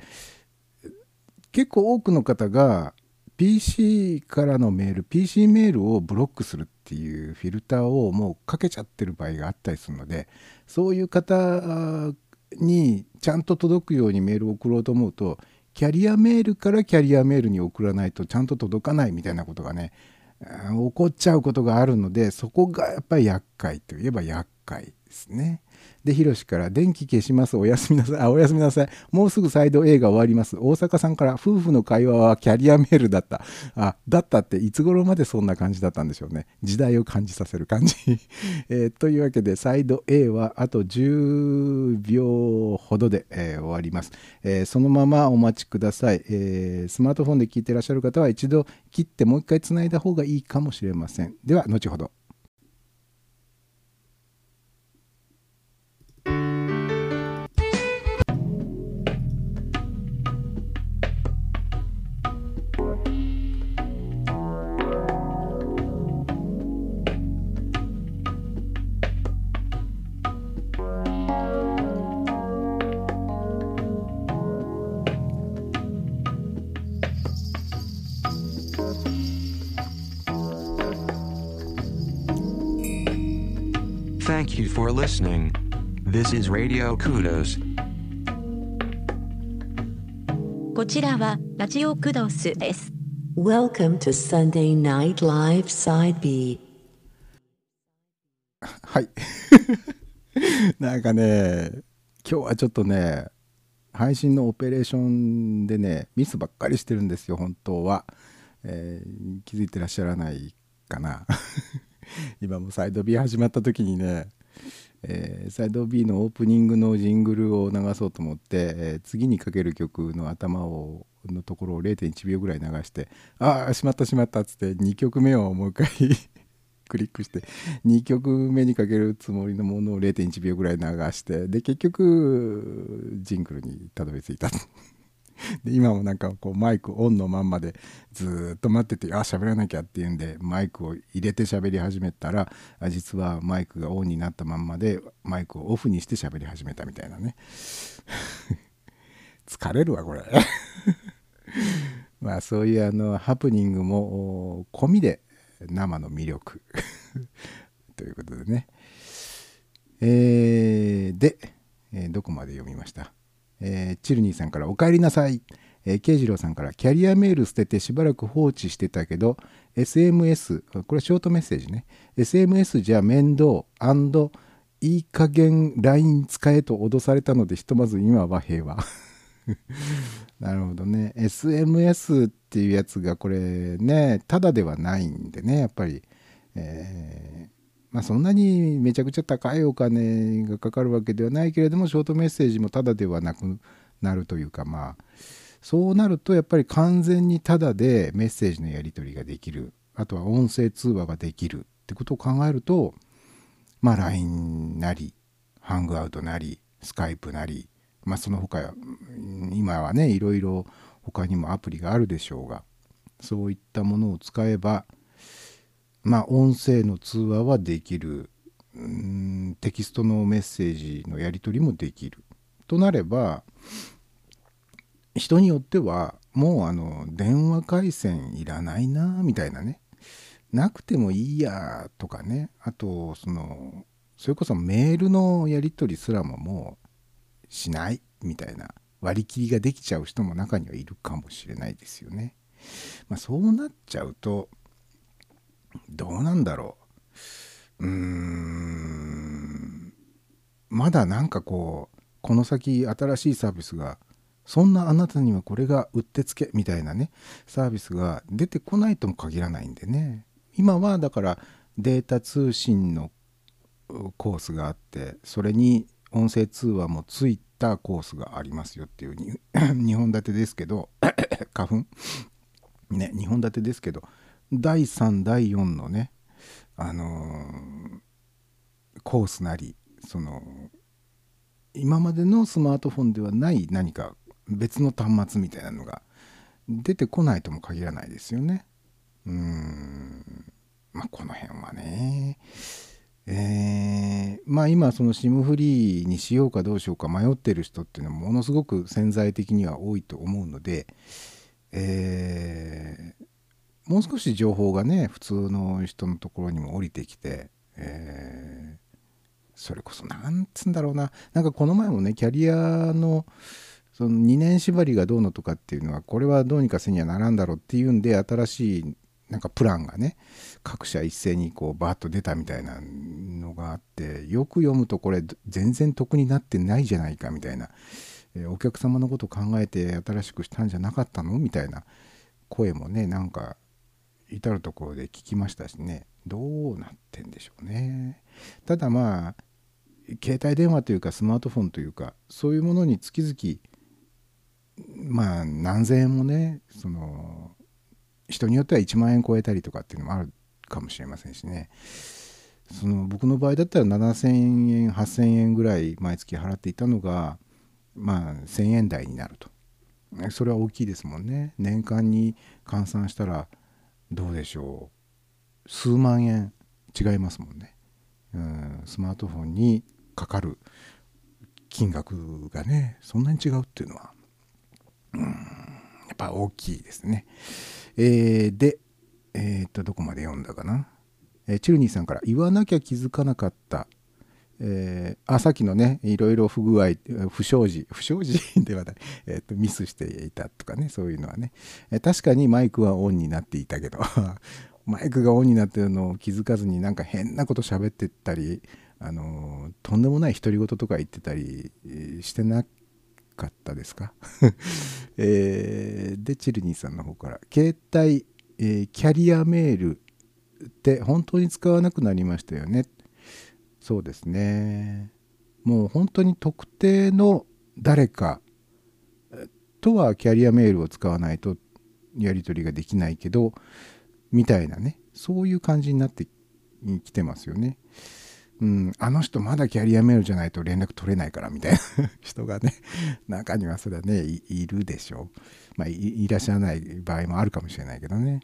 Speaker 4: 結構多くの方が PC からのメール PC メールをブロックするっていうフィルターをもうかけちゃってる場合があったりするのでそういう方にちゃんと届くようにメールを送ろうと思うとキャリアメールからキャリアメールに送らないとちゃんと届かないみたいなことがね起こっちゃうことがあるのでそこがやっぱり厄介といえば厄介ですね。で、ヒロシから、電気消します。おやすみなさい。あ、おやすみなさい。もうすぐサイド A が終わります。大阪さんから、夫婦の会話はキャリアメールだった。あ、だったって、いつ頃までそんな感じだったんでしょうね。時代を感じさせる感じ。えーというわけで、サイド A はあと10秒ほどで、えー終わります、えーそのままお待ちください、えスマートフォンで聞いてらっしゃる方は一度切ってもう一回つないだ方がいいかもしれません。では、後ほど。
Speaker 1: For listening. This is Radio Kudos.
Speaker 6: こちらはラジオクドスです。
Speaker 3: Welcome to Sunday Night Live Side B.
Speaker 4: はい。なんかね、今日はちょっとね、配信のオペレーションでね、ミスばっかりしてるんですよ、本当は。えー気づいてらっしゃらないかな。今もサイド B 始まった時にね、えーサイド B のオープニングのジングルを流そうと思って、えー次にかける曲の頭をのところを0.1秒ぐらい流してああしまったしまったっつって2曲目をもう一回 クリックして2曲目にかけるつもりのものを0.1秒ぐらい流してで結局ジングルにたどり着いた。で今もなんかこうマイクオンのまんまでずっと待っててあ喋らなきゃっていうんでマイクを入れて喋り始めたら実はマイクがオンになったまんまでマイクをオフにして喋り始めたみたいなね。疲れるわこれ。まあそういうあのハプニングも込みで生の魅力。ということでね。えーで、えーどこまで読みました？えーチルニーさんから「おかえりなさい」えー、慶次郎さんから「キャリアメール捨ててしばらく放置してたけど SMS これショートメッセージね。SMS じゃ面倒いい加減 LINE 使えと脅されたのでひとまず今は平和。なるほどね。SMS っていうやつがこれねただではないんでねやっぱり。えーまあそんなにめちゃくちゃ高いお金がかかるわけではないけれどもショートメッセージもただではなくなるというかまあそうなるとやっぱり完全にただでメッセージのやり取りができる。あとは音声通話ができるってことを考えるとまあ LINE なりハングアウトなりスカイプなりまあその他今はねいろいろ他にもアプリがあるでしょうがそういったものを使えばまあ音声の通話はできるうんテキストのメッセージのやり取りもできるとなれば人によってはもうあの電話回線いらないなみたいなねなくてもいいやとかねあとそのそれこそメールのやり取りすらももうしないみたいな割り切りができちゃう人も中にはいるかもしれないですよね。まあ、そうなっちゃうとどうなんだろう。うーん。まだなんかこうこの先新しいサービスがそんなあなたにはこれがうってつけみたいなねサービスが出てこないとも限らないんでね。今はだからデータ通信のコースがあってそれに音声通話もついたコースがありますよっていう2本立てですけど 花粉？ね2本立てですけど第3第4のねあのーコースなりその今までのスマートフォンではない何か別の端末みたいなのが出てこないとも限らないですよね。うーんまあこの辺はねえーまあ今その SIM フリーにしようかどうしようか迷ってる人っていうのはものすごく潜在的には多いと思うので、えーもう少し情報がね普通の人のところにも降りてきて、えーそれこそなんつうんだろうな。なんかこの前もねキャリアのその2年縛りがどうのとかっていうのはこれはどうにかせにはならんだろうっていうんで新しいなんかプランがね各社一斉にこうバーッと出たみたいなのがあってよく読むとこれ全然得になってないじゃないかみたいな、えお客様のこと考えて新しくしたんじゃなかったのみたいな声もねなんか至る所で聞きましたしね。どうなってんでしょうね。ただまあ携帯電話というかスマートフォンというかそういうものに月々まあ何千円もねその人によっては1万円超えたりとかっていうのもあるかもしれませんしね。その僕の場合だったら7,000円8,000円ぐらい毎月払っていたのがまあ1,000円台になると。それは大きいですもんね。年間に換算したらどうでしょう。数万円違いますもんね。うん。スマートフォンにかかる金額がねそんなに違うっていうのはうんやっぱ大きいですね。えーでえーっとどこまで読んだかな、えーチルニーさんから「言わなきゃ気づかなかった、えーあさっきのねいろいろ不具合不祥事不祥事 ではない、えーとミスしていたとかねそういうのはね、えー確かにマイクはオンになっていたけど マイクがオンになってるのを気づかずになんか変なこと喋ってったり、あのーとんでもない独り言とか言ってたりしてなかったですか、えーでチルニーさんの方から携帯、えキャリアメールって本当に使わなくなりましたよね。そうですね。もう本当に特定の誰かとはキャリアメールを使わないとやり取りができないけどみたいなねそういう感じになってきてますよね。うん、あの人まだキャリアメールじゃないと連絡取れないからみたいな 人がね中にはそれはねいるでしょう、まあ、いいらっしゃらない場合もあるかもしれないけどね。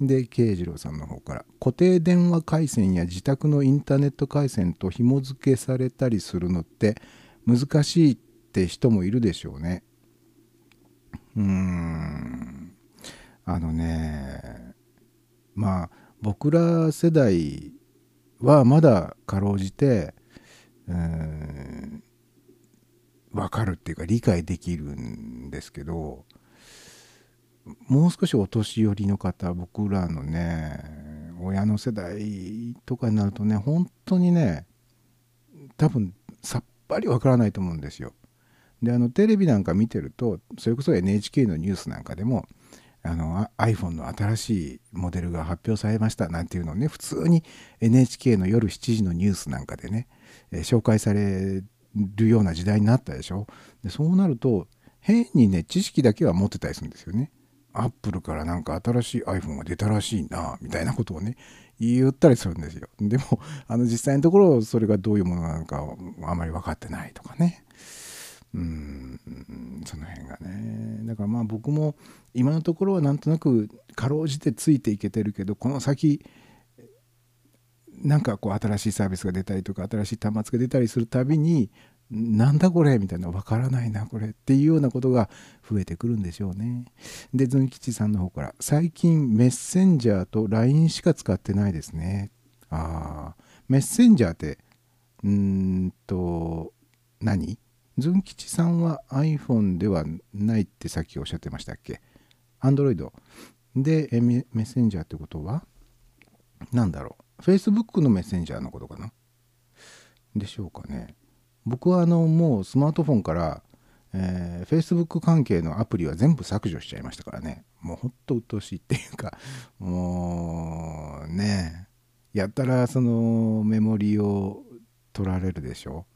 Speaker 4: で慶次郎さんの方から固定電話回線や自宅のインターネット回線と紐付けされたりするのって難しいって人もいるでしょうねうーん。あのねまあ僕ら世代はまだかろうじてうん分かるっていうか理解できるんですけどもう少しお年寄りの方僕らのね親の世代とかになるとね本当にね多分さっぱりわからないと思うんですよ。であのテレビなんか見てるとそれこそ NHK のニュースなんかでもあの iPhone の新しいモデルが発表されましたなんていうのをね普通に NHK の夜7時のニュースなんかでね、えー紹介されるような時代になったでしょでそうなると変にね知識だけは持ってたりするんですよね。アップルからなんか新しい iPhone が出たらしいなみたいなことをね言ったりするんですよ。でもあの実際のところそれがどういうものなのかあまり分かってないとかね。うんその辺がねだからまあ僕も今のところはなんとなくかろうじてついていけてるけどこの先なんかこう新しいサービスが出たりとか新しい端末が出たりするたびになんだこれみたいなわからないなこれっていうようなことが増えてくるんでしょうね。でズン吉さんの方から最近メッセンジャーと LINE しか使ってないですね。ああメッセンジャーってうーんと何？ズン吉さんは iPhone ではないってさっきおっしゃってましたっけ ?Android でえメッセンジャーってことはなんだろう？Facebook のメッセンジャーのことかな？でしょうかね僕はあのもうスマートフォンから、えー Facebook 関係のアプリは全部削除しちゃいましたからね。もうほんと鬱陶しいっていうかもうねやったらそのメモリーを取られるでしょ。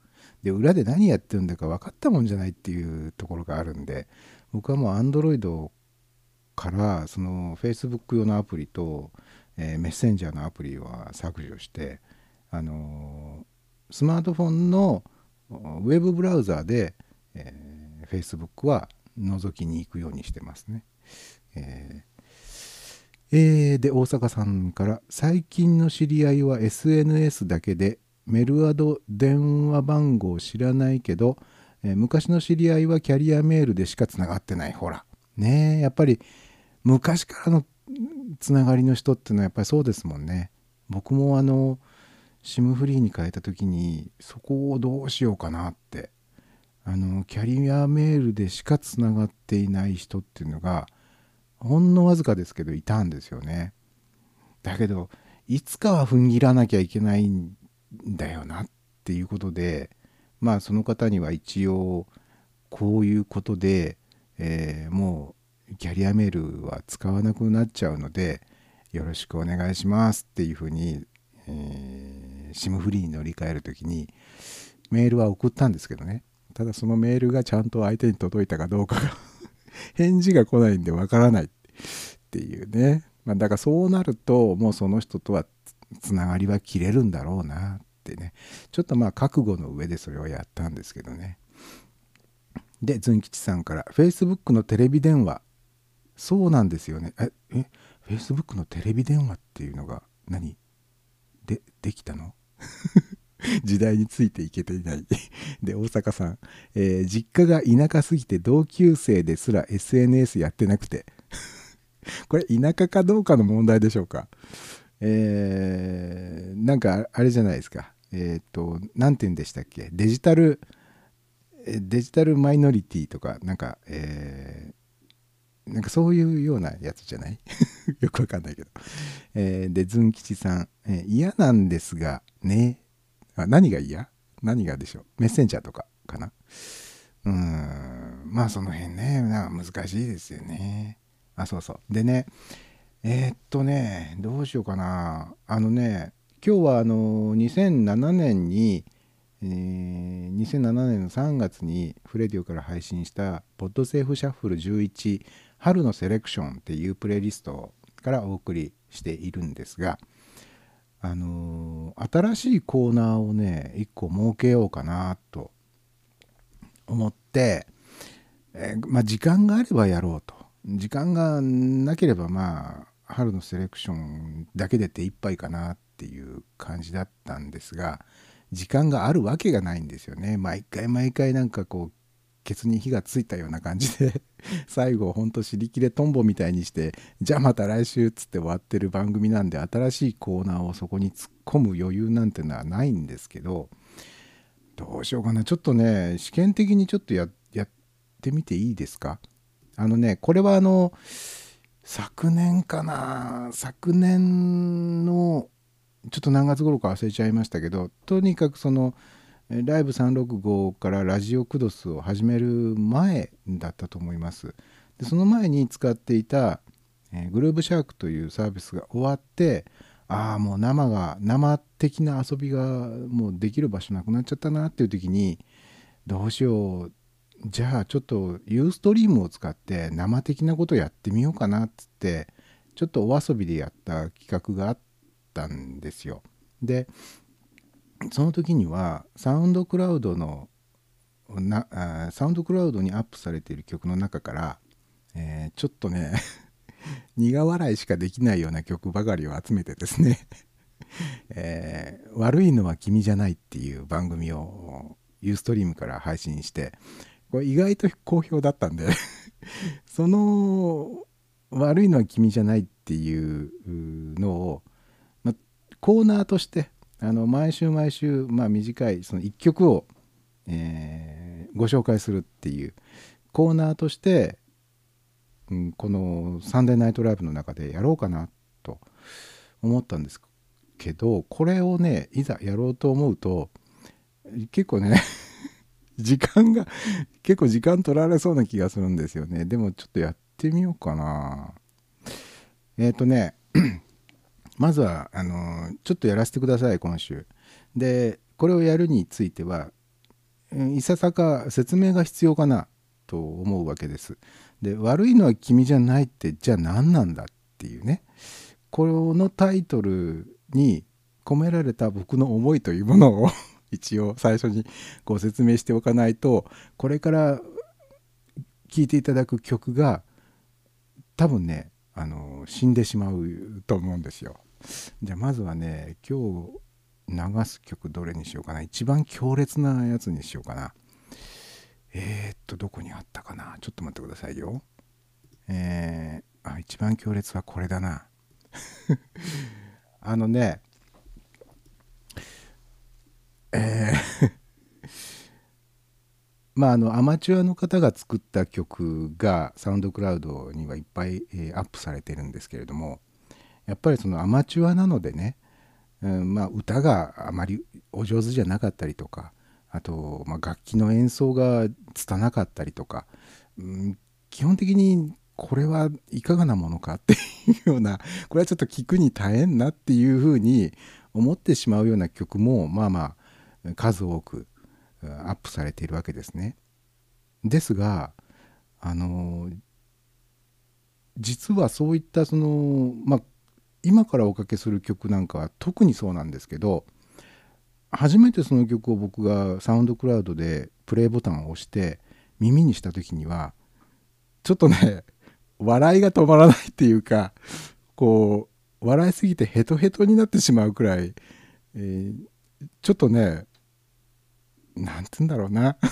Speaker 4: で裏で何やってるんだか分かったもんじゃないっていうところがあるんで僕はもう Android からその Facebook 用のアプリと、えーメッセンジャーのアプリは削除してあのースマートフォンのウェブブラウザーで、えー Facebook は覗きに行くようにしてますね。えーえーで大阪さんから「最近の知り合いは SNS だけでメルアド電話番号知らないけど、えー昔の知り合いはキャリアメールでしかつながってない。ほら。ねえやっぱり昔からのつながりの人っていうのはやっぱりそうですもんね。僕もあの SIM フリーに変えた時にそこをどうしようかなって。あのキャリアメールでしかつながっていない人っていうのがほんのわずかですけどいたんですよね。だけどいつかは踏ん切らなきゃいけないんだよなっていうことでまあその方には一応こういうことで、えーもうキャリアメールは使わなくなっちゃうのでよろしくお願いしますっていうふうに、えー、SIM フリーに乗り換える時にメールは送ったんですけどね。ただそのメールがちゃんと相手に届いたかどうかが 返事が来ないんでわからないっていうね、まあ、だからそうなるともうその人とはつながりは切れるんだろうなってね。ちょっとまあ覚悟の上でそれをやったんですけどね。でズン吉さんから Facebook のテレビ電話。そうなんですよね。ええ Facebook のテレビ電話っていうのが何？でできたの？時代についていけていない。で大阪さん、えー実家が田舎すぎて同級生ですら SNS やってなくて。これ田舎かどうかの問題でしょうか。えーなんかあれじゃないですか、えっ、と何て言うんでしたっけ。デジタルデジタルマイノリティとかなんかえーなんかそういうようなやつじゃない？よくわかんないけど。えーで、ズン吉さん、えー嫌なんですが、ね。あ何が嫌？何がでしょう？メッセンジャーとかかな？うーん。まあその辺ね、なんか難しいですよね。あ、そうそう。でね、えーっとね、どうしようかな。あのね、今日はあの、2007年に、えー2007年の3月にフレディオから配信した「ポッドセーフシャッフル11春のセレクション」っていうプレイリストからお送りしているんですがあのー新しいコーナーをね1個設けようかなと思って、えーまあ時間があればやろうと。時間がなければまあ春のセレクションだけで手一杯かなっていう感じだったんですが時間があるわけがないんですよね。毎回毎回なんかこうケツに火がついたような感じで。最後ほんと尻切れトンボみたいにしてじゃあまた来週っつって終わってる番組なんで新しいコーナーをそこに突っ込む余裕なんてのはないんですけどどうしようかな。ちょっとね試験的にちょっとやってみていいですか？あのねこれはあの昨年かな。昨年のちょっと何月頃か忘れちゃいましたけどとにかくそのライブ365からラジオクドスを始める前だったと思います。でその前に使っていた、えーグルーブシャークというサービスが終わってああもう生が生的な遊びがもうできる場所なくなっちゃったなっていう時にどうしようじゃあちょっとユーストリームを使って生的なことやってみようかなっつってちょっとお遊びでやった企画があったんですよ。でその時にはサウンドクラウドのなサウンドクラウドにアップされている曲の中から、えーちょっとね 苦笑いしかできないような曲ばかりを集めてですね、えー悪いのは君じゃない」っていう番組をユーストリームから配信してこれ意外と好評だったんで その「悪いのは君じゃない」っていうのを、まコーナーとしてあの毎週毎週、まあ、短いその1曲を、えーご紹介するっていうコーナーとして、うん、この「サンデーナイトライブ」の中でやろうかなと思ったんですけどこれをねいざやろうと思うと結構ね 時間が結構時間取られそうな気がするんですよね。でもちょっとやってみようかな。えっ、とねまずはあのちょっとやらせてください今週。でこれをやるについてはいささか説明が必要かなと思うわけです。で悪いのは君じゃないってじゃあ何なんだっていうね。このタイトルに込められた僕の思いというものを 一応最初にご説明しておかないとこれから聴いていただく曲が多分ねあの死んでしまうと思うんですよ。じゃあまずはね今日流す曲どれにしようかな一番強烈なやつにしようかな。えー、っとどこにあったかなちょっと待ってくださいよ。えー、あ一番強烈はこれだな。あのねえー まああのアマチュアの方が作った曲がサウンドクラウドにはいっぱい、えーアップされてるんですけれどもやっぱりそのアマチュアなのでね、うんまあ、歌があまりお上手じゃなかったりとかあと、まあ、楽器の演奏が拙かったりとか、うん、基本的にこれはいかがなものかっていうような これはちょっと聞くに耐えんなっていうふうに思ってしまうような曲もまあまあ数多くアップされているわけですね。ですがあの実はそういったそのまあ今からおかけする曲なんかは特にそうなんですけど初めてその曲を僕がサウンドクラウドでプレイボタンを押して耳にした時にはちょっとね笑いが止まらないっていうかこう笑いすぎてヘトヘトになってしまうくらい、えーちょっとねなんて言うんだろうな。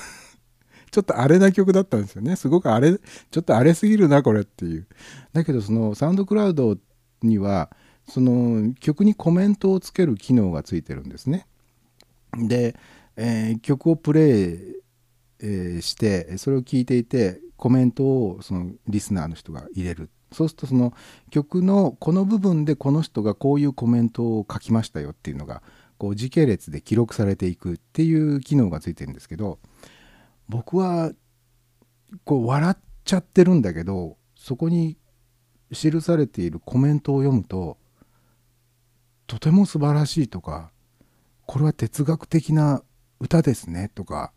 Speaker 4: ちょっと荒れな曲だったんですよね。すごく荒れちょっと荒れすぎるなこれっていう。だけどそのサウンドクラウドにはその曲にコメントをつける機能がついてるんですね。で、えー曲をプレイ、えーしてそれを聞いていてコメントをそのリスナーの人が入れる。そうするとその曲のこの部分でこの人がこういうコメントを書きましたよっていうのがこう時系列で記録されていくっていう機能がついてるんですけど僕はこう笑っちゃってるんだけどそこに記されているコメントを読むととても素晴らしいとかこれは哲学的な歌ですねとか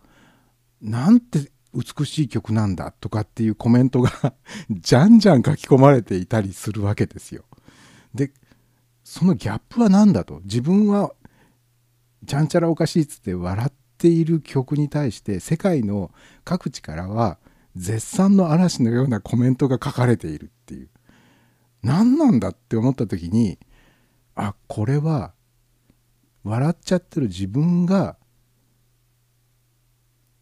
Speaker 4: なんて美しい曲なんだとかっていうコメントが じゃんじゃん書き込まれていたりするわけですよ。でそのギャップは何だと自分はちゃんちゃらおかしいっつって笑っている曲に対して世界の各地からは絶賛の嵐のようなコメントが書かれているっていう何なんだって思った時にあこれは笑っちゃってる自分が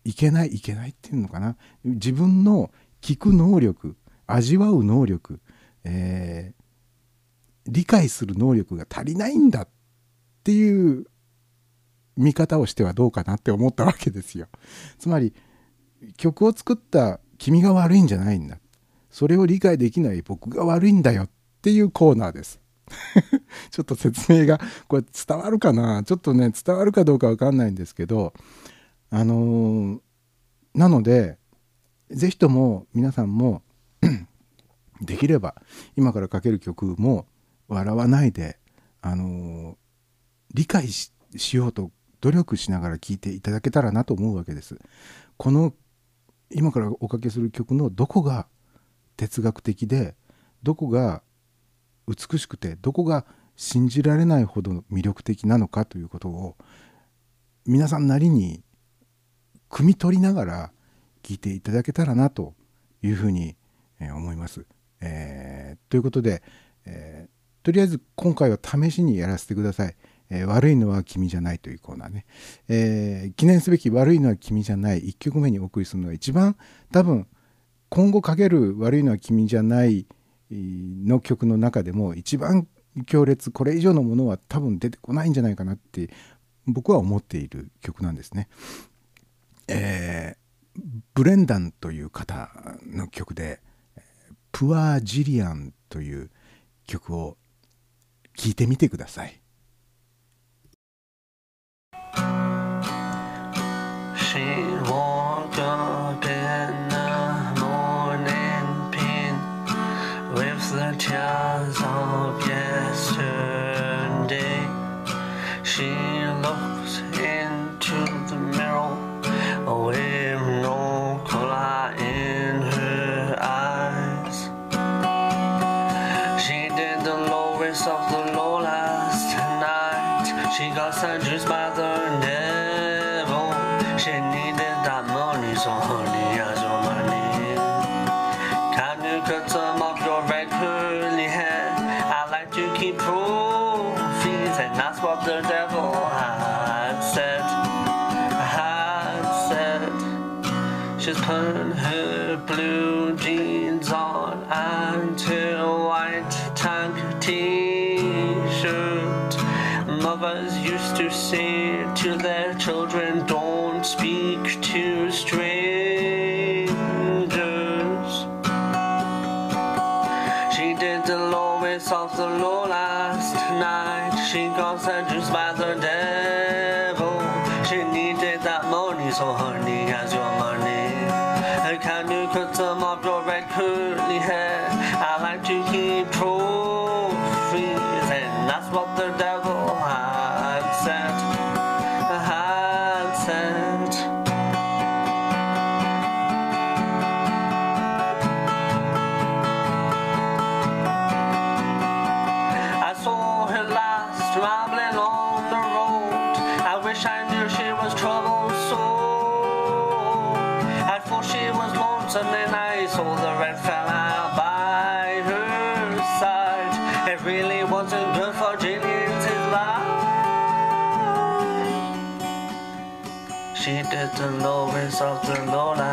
Speaker 4: いけないいけないっていうのかな自分の聞く能力味わう能力、えー理解する能力が足りないんだっていう見方をしてはどうかなって思ったわけですよ。つまり曲を作った君が悪いんじゃないんだ。それを理解できない僕が悪いんだよっていうコーナーです。ちょっと説明がこれ伝わるかな？ちょっとね伝わるかどうかわかんないんですけどあのーなので是非とも皆さんも できれば今からかける曲も笑わないであのー理解ししようと努力しながら聴いていただけたらなと思うわけです。この今からおかけする曲のどこが哲学的でどこが美しくてどこが信じられないほど魅力的なのかということを皆さんなりに汲み取りながら聞いていただけたらなというふうに思います。えーということで、えーとりあえず今回は試しにやらせてください。えー悪いのは君じゃないというコーナーね、えー記念すべき悪いのは君じゃない1曲目にお送りするのは一番多分今後かける悪いのは君じゃないの曲の中でも一番強烈これ以上のものは多分出てこないんじゃないかなって僕は思っている曲なんですね。えーブレンダンという方の曲で「プアジリアン」という曲を聴いてみてください。
Speaker 7: and low and soft and low.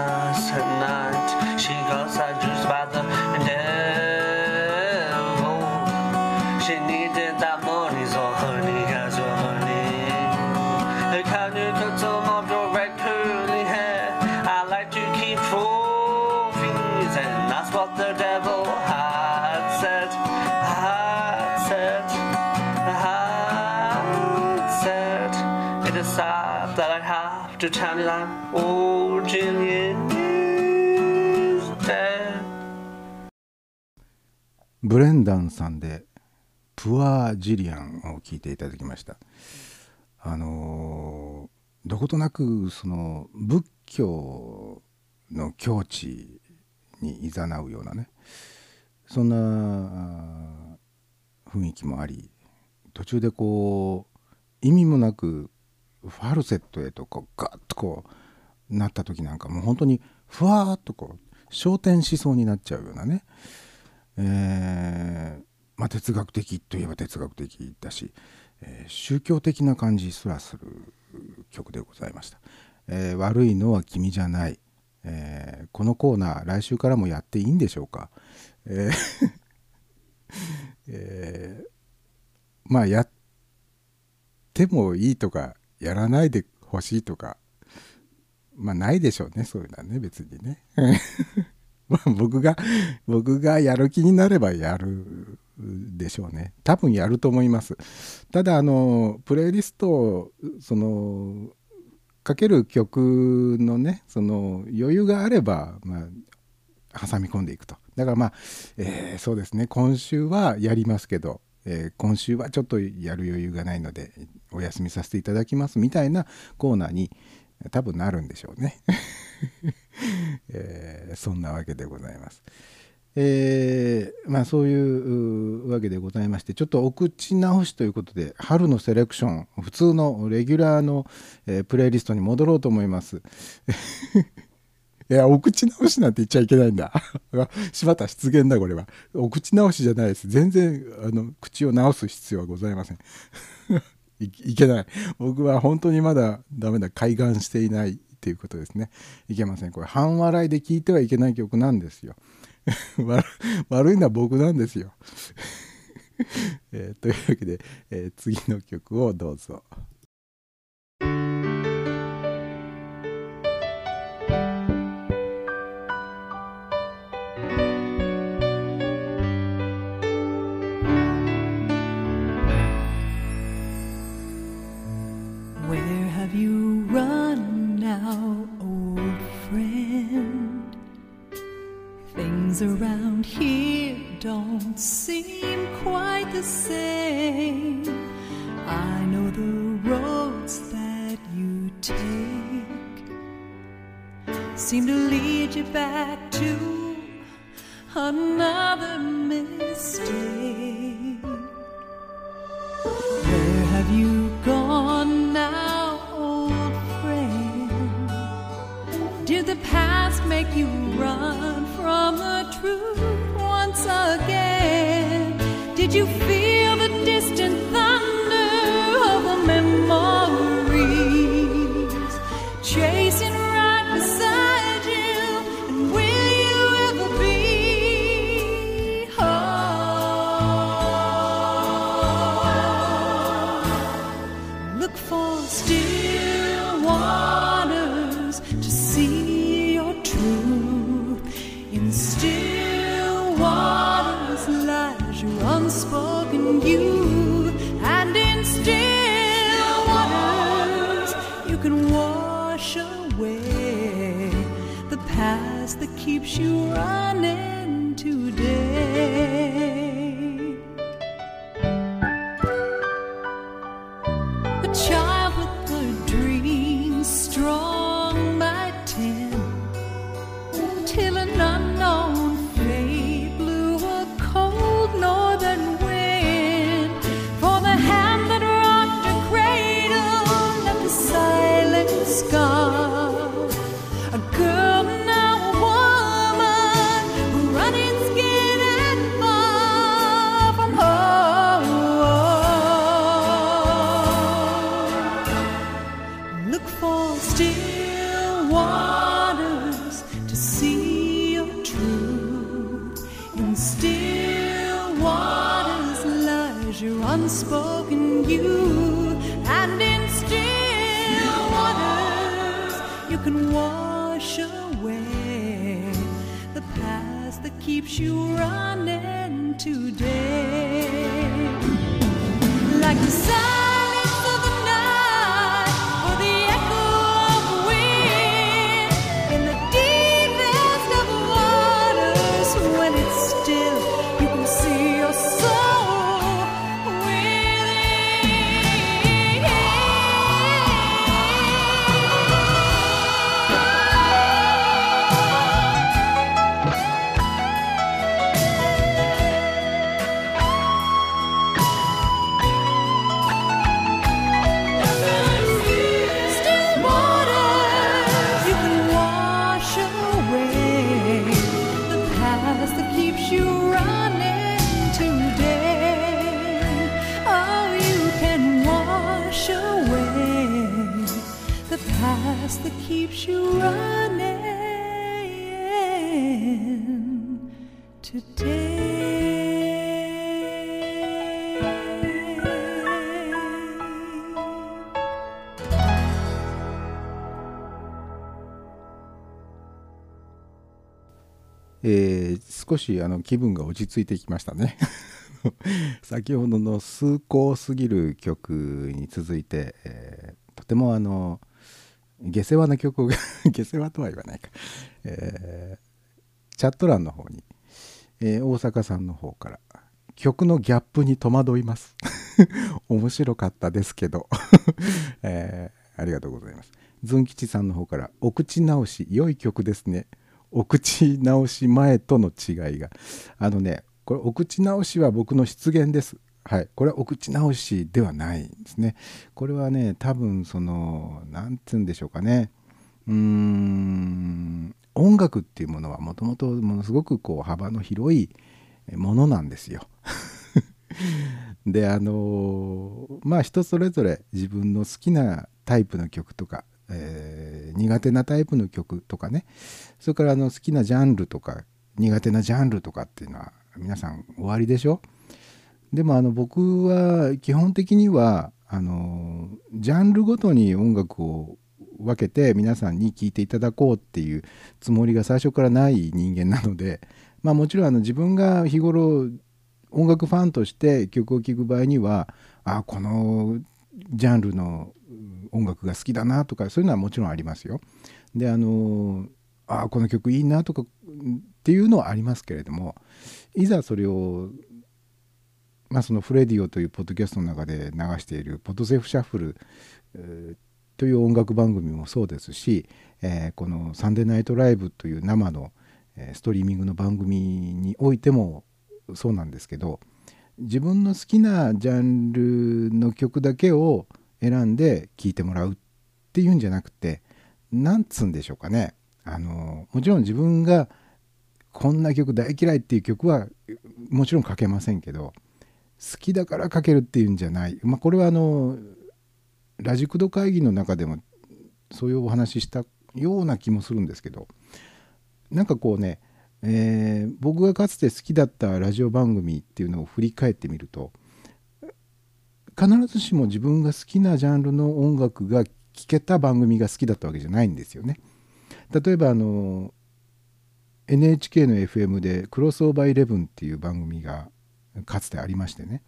Speaker 4: ブレンダンさんで「プアジリアン」を聞いていただきました。あのーどことなくその仏教の境地にいざなうようなねそんな雰囲気もあり途中でこう意味もなくファルセットへとこうガッとこうなった時なんかもう本当にふわっとこう昇天しそうになっちゃうようなねえーまあ、哲学的といえば哲学的だし、えー宗教的な感じすらする曲でございました、えー悪いのは君じゃない、えーこのコーナー来週からもやっていいんでしょうか、え えまあやってもいいとかやらないでほしいとかまあないでしょうねそういうのはね別にね。僕が僕がやる気になればやるでしょうね。多分やると思います。ただあのプレイリストをそのかける曲のねその余裕があればまあ挟み込んでいくと。だからまあ、えーそうですね。今週はやりますけど、えー今週はちょっとやる余裕がないのでお休みさせていただきますみたいなコーナーに多分なるんでしょうね。えーそんなわけでございます。えーまあそういうわけでございましてちょっとお口直しということで春のセレクション普通のレギュラーの、えープレイリストに戻ろうと思います。いや、お口直しなんて言っちゃいけないんだ。しまった、失言だ、これは。お口直しじゃないです。全然、あの、口を直す必要はございません。いいけない。僕は本当にまだダメだ。開眼していないっていうことですね。いけません。これ、半笑いで聴いてはいけない曲なんですよ。悪いのは僕なんですよ。えーというわけで、えー次の曲をどうぞ。
Speaker 2: Around here don't seem quite the same. I know the roads that you take seem to lead you back to another mistake. Where have you gone now, old friend? Did the past make you run the truth once again? Did you feel the distant
Speaker 4: She runs. しあの気分が落ち着いてきましたね。先ほどの崇高すぎる曲に続いて、えーとてもあの下世話な曲が 下世話とは言わないか、えーチャット欄の方に、えー大阪さんの方から曲のギャップに戸惑います。面白かったですけど、えーありがとうございます。ずん吉さんの方からお口直し良い曲ですね。お口直し前との違いが。あのねこれお口直しは僕の出現です。はい。これはお口直しではないんですね。これはね多分その何て言うんでしょうかね。うーん音楽っていうものはもともとものすごくこう幅の広いものなんですよ。であのまあ人それぞれ自分の好きなタイプの曲とか、えー苦手なタイプの曲とかね。それからあの好きなジャンルとか苦手なジャンルとかっていうのは皆さん終わりでしょ？でもあの僕は基本的にはあのジャンルごとに音楽を分けて皆さんに聴いていただこうっていうつもりが最初からない人間なので まあもちろんあの自分が日頃音楽ファンとして曲を聴く場合にはあこのジャンルの音楽が好きだなとかそういうのはもちろんありますよ。であのあこの曲いいなとかっていうのはありますけれどもいざそれをまあそのフレディオというポッドキャストの中で流しているポトセーフシャッフルという音楽番組もそうですし、えーこの「サンデーナイトライブ」という生の、ストリーミングの番組においてもそうなんですけど自分の好きなジャンルの曲だけを選んで聴いてもらうっていうんじゃなくてなんつうんでしょうかね。あのもちろん自分がこんな曲大嫌いっていう曲はもちろん書けませんけど好きだから書けるっていうんじゃない、まあ、これはあのラジクド会議の中でもそういうお話ししたような気もするんですけどなんかこうね、えー僕がかつて好きだったラジオ番組っていうのを振り返ってみると必ずしも自分が好きなジャンルの音楽が聴けた番組が好きだったわけじゃないんですよね。例えばあの NHK の FM で「クロスオーバーイレブン」っていう番組がかつてありましてね。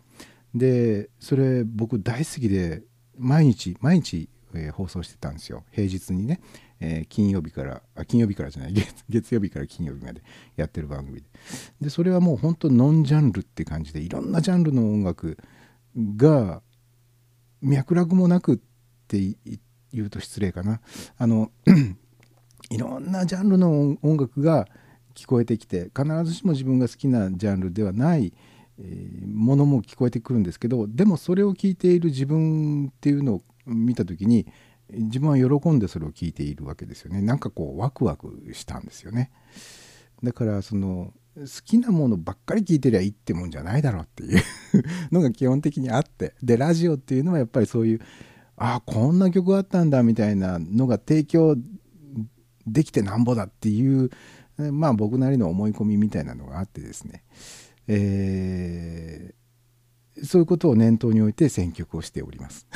Speaker 4: でそれ僕大好きで毎日毎日、えー放送してたんですよ。平日にね、えー金曜日からあ金曜日からじゃない月曜日から金曜日までやってる番組で。でそれはもう本当ノンジャンルって感じでいろんなジャンルの音楽が脈絡もなくって言うと失礼かな。あのいろんなジャンルの音楽が聞こえてきて必ずしも自分が好きなジャンルではない、えーものも聞こえてくるんですけどでもそれを聞いている自分っていうのを見た時に自分は喜んでそれを聞いているわけですよね。なんかこうワクワクしたんですよね。だからその好きなものばっかり聞いてりゃいいってもんじゃないだろうっていう のが基本的にあって。でラジオっていうのはやっぱりそういうああこんな曲あったんだみたいなのが提供できてなんぼだっていうまあ僕なりの思い込みみたいなのがあってですね、えーそういうことを念頭に置いて選曲をしております。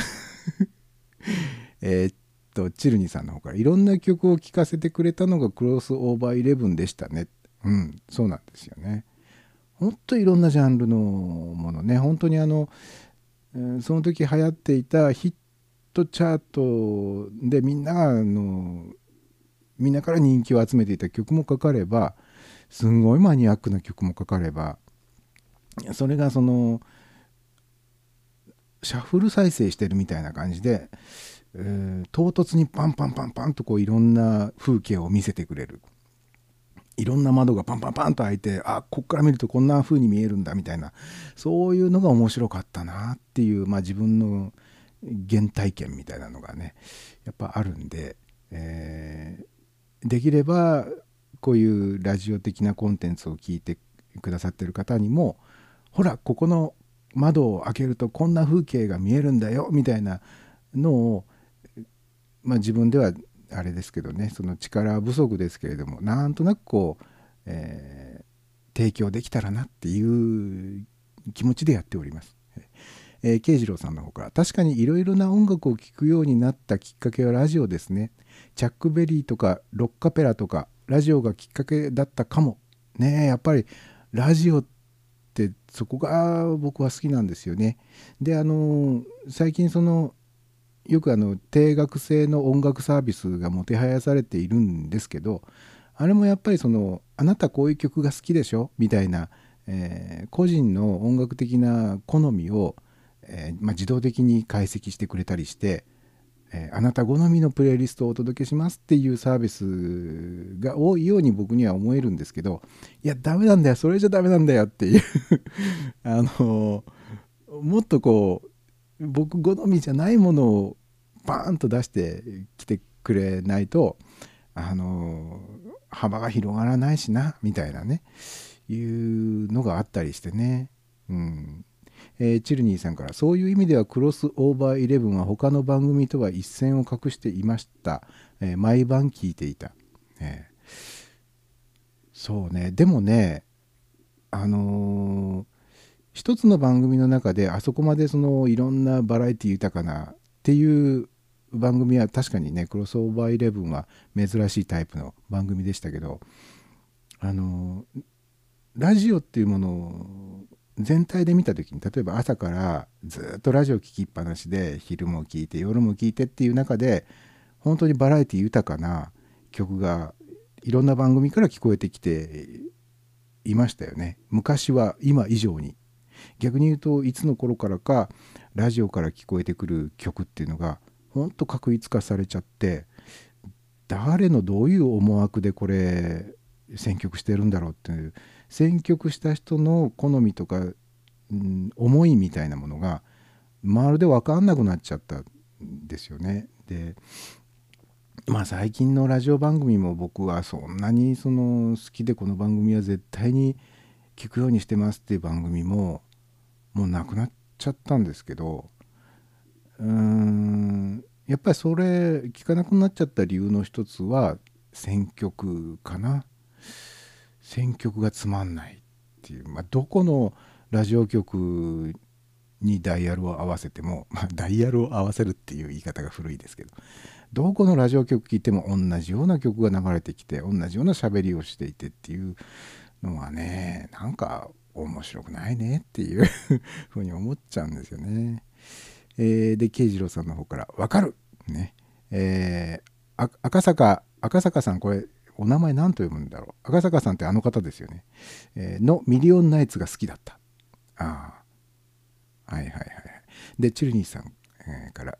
Speaker 4: えーっとチルニさんの方からいろんな曲を聴かせてくれたのがクロスオーバーイレブンでしたね。うんそうなんですよね。ほんといろんなジャンルのものね本当にあの、その時流行っていたヒットチャートでみんながあのみんなから人気を集めていた曲もかかればすんごいマニアックな曲もかかればそれがそのシャッフル再生してるみたいな感じで、えー唐突にパンパンパンパンとこういろんな風景を見せてくれる。いろんな窓がパンパンパンと開いてあこっから見るとこんな風に見えるんだみたいなそういうのが面白かったなっていう、まあ、自分の原体験みたいなのがねやっぱあるんで、えーできればこういうラジオ的なコンテンツを聞いてくださってる方にもほらここの窓を開けるとこんな風景が見えるんだよみたいなのを、まあ、自分ではあれですけどねその力不足ですけれどもなんとなくこう、えー提供できたらなっていう気持ちでやっております。えー、慶次郎さんの方から確かにいろいろな音楽を聴くようになったきっかけはラジオですね。チャックベリーとかロッカペラとかラジオがきっかけだったかも。ねやっぱりラジオってそこが僕は好きなんですよね。であの最近そのよくあの定額制の音楽サービスがもてはやされているんですけどあれもやっぱりそのあなたこういう曲が好きでしょ？みたいな、えー個人の音楽的な好みを、えーまあ、自動的に解析してくれたりして、えーあなた好みのプレイリストをお届けしますっていうサービスが多いように僕には思えるんですけどいやダメなんだよそれじゃダメなんだよっていう あのもっとこう僕好みじゃないものをバーンと出してきてくれないとあの幅が広がらないしなみたいなねいうのがあったりしてね。うん。えーチルニーさんからそういう意味ではクロスオーバーイレブンは他の番組とは一線を画していました、えー毎晩聞いていた、えーそうね。でもねあのー一つの番組の中であそこまでそのいろんなバラエティ豊かなっていう番組は確かにねクロスオーバーイレブンは珍しいタイプの番組でしたけどあのラジオっていうものを全体で見た時に例えば朝からずっとラジオ聴きっぱなしで昼も聴いて夜も聴いてっていう中で本当にバラエティ豊かな曲がいろんな番組から聞こえてきていましたよね。昔は今以上に。逆に言うといつの頃からかラジオから聞こえてくる曲っていうのがほんと確一化されちゃって誰のどういう思惑でこれ選曲してるんだろうっていう選曲した人の好みとか、うん、思いみたいなものがまるで分かんなくなっちゃったんですよね。でまあ最近のラジオ番組も僕はそんなにその好きでこの番組は絶対に聞くようにしてますっていう番組ももうなくなっちゃったんですけどうーんやっぱりそれ聞かなくなっちゃった理由の一つは選曲かな選曲がつまんないっていう、まあ、どこのラジオ局にダイヤルを合わせても、まあ、ダイヤルを合わせるっていう言い方が古いですけどどこのラジオ局聞いても同じような曲が流れてきて同じような喋りをしていてっていうのはねなんか面白くないねっていう ふうに思っちゃうんですよね。えーで慶次郎さんの方から「わかる!」ねえー赤坂赤坂さんこれお名前何と読むんだろう。赤坂さんってあの方ですよね、えーのミリオンナイツが好きだった。ああはいはいはいでチュルニーさん、えーから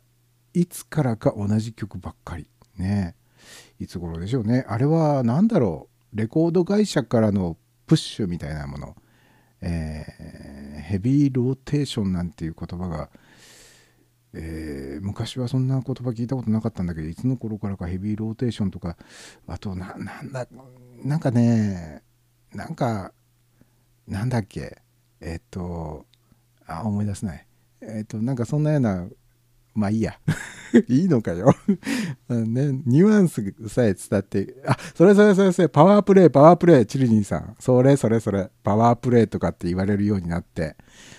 Speaker 4: いつからか同じ曲ばっかり。ね。いつ頃でしょうね。あれは何だろう。レコード会社からのプッシュみたいなもの、えーヘビーローテーションなんていう言葉が、えー昔はそんな言葉聞いたことなかったんだけどいつの頃からかヘビーローテーションとかあとななんだなんかねなんかなんだっけえっとあ思い出せない。えっとなんかそんなようなまあいいや。いいのかよ。のねニュアンスさえ伝ってあそれそれそれそれパワープレイパワープレイチルニーさん。それそれそれパワープレイとかって言われるようになって。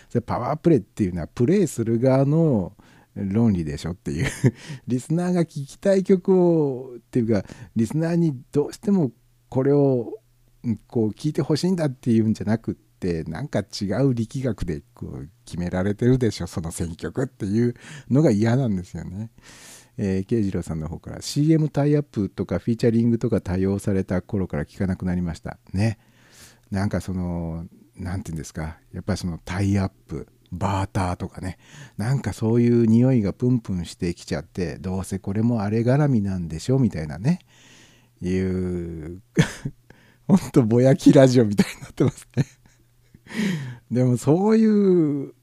Speaker 4: それパワープレイっていうのはプレイする側の論理でしょっていう リスナーが聴きたい曲をっていうかリスナーにどうしてもこれをこう聞いてほしいんだっていうんじゃなくってなんか違う力学でこう決められてるでしょその選曲っていうのが嫌なんですよね。えー、慶次郎さんの方から CM タイアップとかフィーチャリングとか多用された頃から聞かなくなりましたねなんかその何て言うんですかやっぱりそのタイアップバーターとかね。なんかそういう匂いがプンプンしてきちゃってどうせこれもあれ絡みなんでしょみたいなね。いう ほんとぼやきラジオみたいになってますね。でもそういう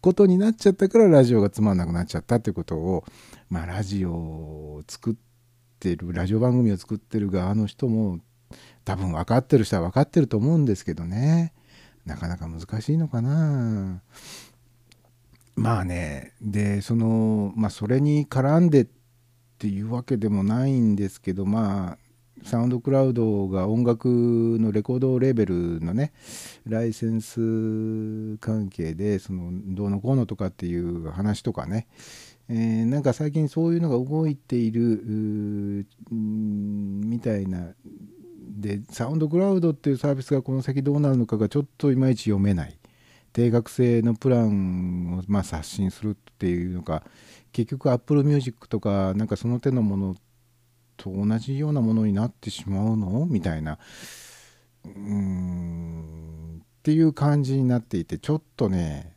Speaker 4: ことになっちゃったからラジオがつまんなくなっちゃったってことをまあラジオを作ってるラジオ番組を作ってる側の人も多分分かってる人は分かってると思うんですけどね。なかなか難しいのかな。まあねでそのまあそれに絡んでっていうわけでもないんですけどまあサウンドクラウドが音楽のレコードレーベルのねライセンス関係でそのどうのこうのとかっていう話とかね、えーなんか最近そういうのが動いているみたいなでサウンドクラウドっていうサービスがこの先どうなるのかがちょっといまいち読めない。定額制のプランをまあ刷新するっていうのが結局 Apple Music とかなんかその手のものと同じようなものになってしまうのみたいな。うーん。っていう感じになっていてちょっとね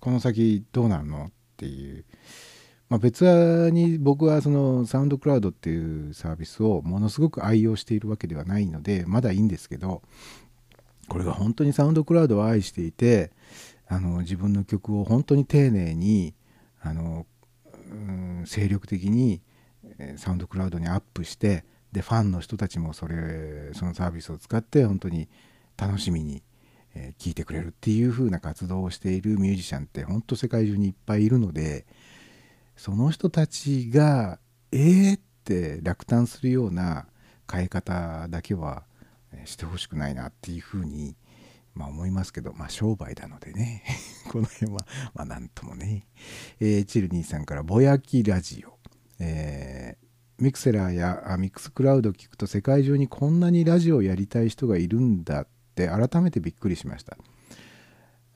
Speaker 4: この先どうなるのっていう、まあ、別に僕はそのサウンドクラウドっていうサービスをものすごく愛用しているわけではないのでまだいいんですけどこれが本当にサウンドクラウドを愛していてあの自分の曲を本当に丁寧にあのうん精力的にサウンドクラウドにアップしてでファンの人たちもそれそのサービスを使って本当に楽しみにえー聴いてくれるっていう風な活動をしているミュージシャンって本当世界中にいっぱいいるのでその人たちがえーって落胆するような変え方だけはしてほしくないなっていう風にまあ思いますけどまあ商売なのでね。この辺はまあなんともね、えーチルニーさんから「ぼやきラジオ」えーミクセラーやあミックスクラウド聞くと世界中にこんなにラジオをやりたい人がいるんだって改めてびっくりしました。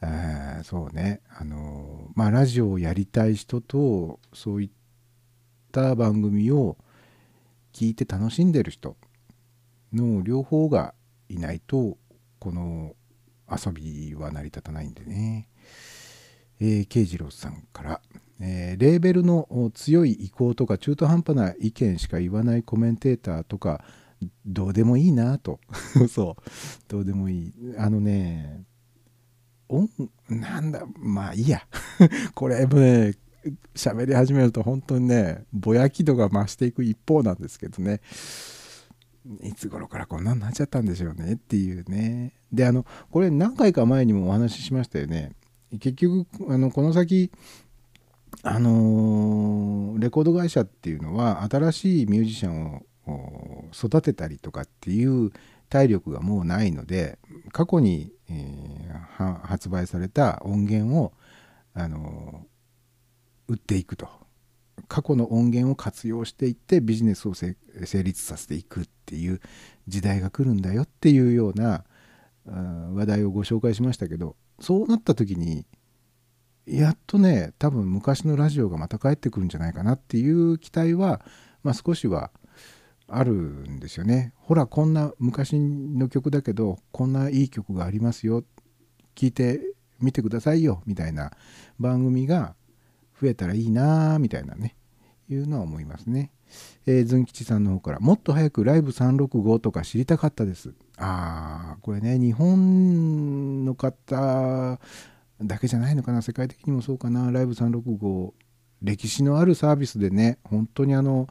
Speaker 4: あーそうね。あのまあラジオをやりたい人とそういった番組を聞いて楽しんでる人の両方がいないとこの遊びは成り立たないんでね。えー、慶次郎さんから、えーレーベルの強い意向とか中途半端な意見しか言わないコメンテーターとかどうでもいいなと。そう。どうでもいい。あのね音なんだまあいいや。これもね喋り始めると本当にねぼやき度が増していく一方なんですけどね。いつ頃からこんなになっちゃったんでしょうねっていうね。であのこれ何回か前にもお話ししましたよね。結局あのこの先あのーレコード会社っていうのは新しいミュージシャンを育てたりとかっていう体力がもうないので過去に、えー発売された音源を、あの売っていくと。過去の音源を活用していってビジネスを成立させていくっていう時代が来るんだよっていうような話題をご紹介しましたけどそうなった時にやっとね多分昔のラジオがまた帰ってくるんじゃないかなっていう期待は、まあ、少しはあるんですよね。ほらこんな昔の曲だけどこんないい曲がありますよ聞いてみてくださいよみたいな番組が増えたらいいなみたいなねいうのは思いますね。えー、ずん吉さんの方からもっと早くライブ365とか知りたかったです。あーこれね日本の方だけじゃないのかな世界的にもそうかなライブ365歴史のあるサービスでね本当にあの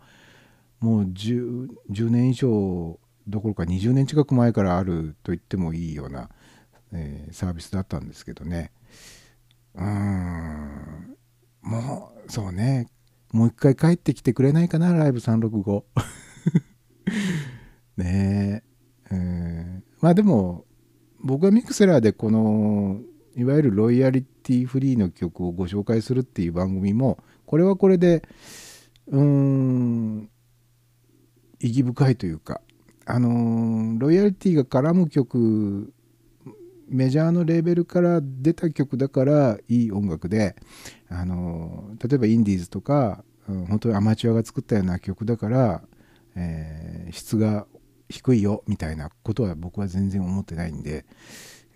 Speaker 4: もう 10, 10年以上どころか20年近く前からあると言ってもいいような、えーサービスだったんですけどね。うん。もうそうね。もう一回帰ってきてくれないかなライブ365 ねえ。うんまあでも僕はミクセラーでこのいわゆるロイヤリティフリーの曲をご紹介するっていう番組もこれはこれでうーん。意義深いというかあのロイヤリティが絡む曲メジャーのレーベルから出た曲だからいい音楽で、あの例えばインディーズとか、うん本当にアマチュアが作ったような曲だから、えー質が低いよみたいなことは僕は全然思ってないんで、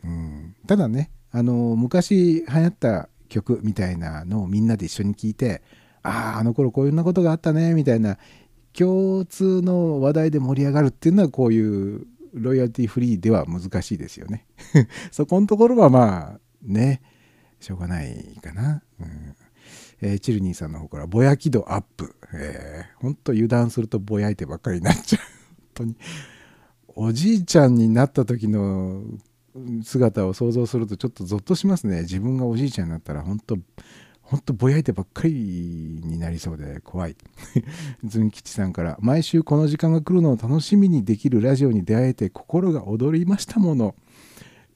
Speaker 4: うん、ただね、あの昔流行った曲みたいなのをみんなで一緒に聴いてあああの頃こういうなことがあったねみたいな共通の話題で盛り上がるっていうのはこういうロイヤリティフリーでは難しいですよね。そこのところはまあねしょうがないかな。うんえーチルニーさんの方からぼやき度アップ。えー、ほんと油断するとぼやいてばっかりになっちゃう。本当に。おじいちゃんになった時の姿を想像するとちょっとゾッとしますね。自分がおじいちゃんになったら本当ほんとぼやいてばっかりになりそうで怖い。ずん吉さんから、毎週この時間が来るのを楽しみにできるラジオに出会えて心が躍りましたもの。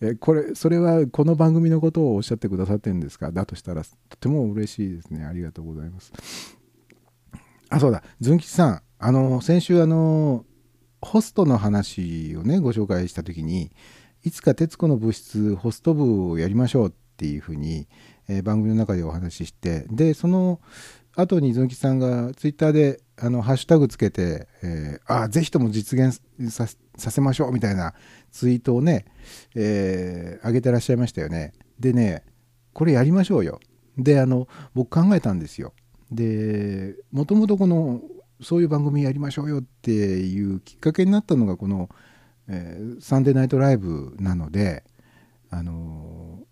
Speaker 4: えこれ、それはこの番組のことをおっしゃってくださってるんですか？だとしたらとても嬉しいですね。ありがとうございます。あ、そうだ。ずん吉さん、あの、先週あの、ホストの話をね、ご紹介した時に、いつか徹子の物質ホスト部をやりましょうっていうふうに、えー番組の中でお話ししてでその後にずんきさんがツイッターであのハッシュタグつけて、えーあぜひとも実現ささせましょうみたいなツイートをね、えー上げてらっしゃいましたよね。でねこれやりましょうよ。であの僕考えたんですよ。でもともとこのそういう番組やりましょうよっていうきっかけになったのがこの、えーサンデーナイトライブなのであの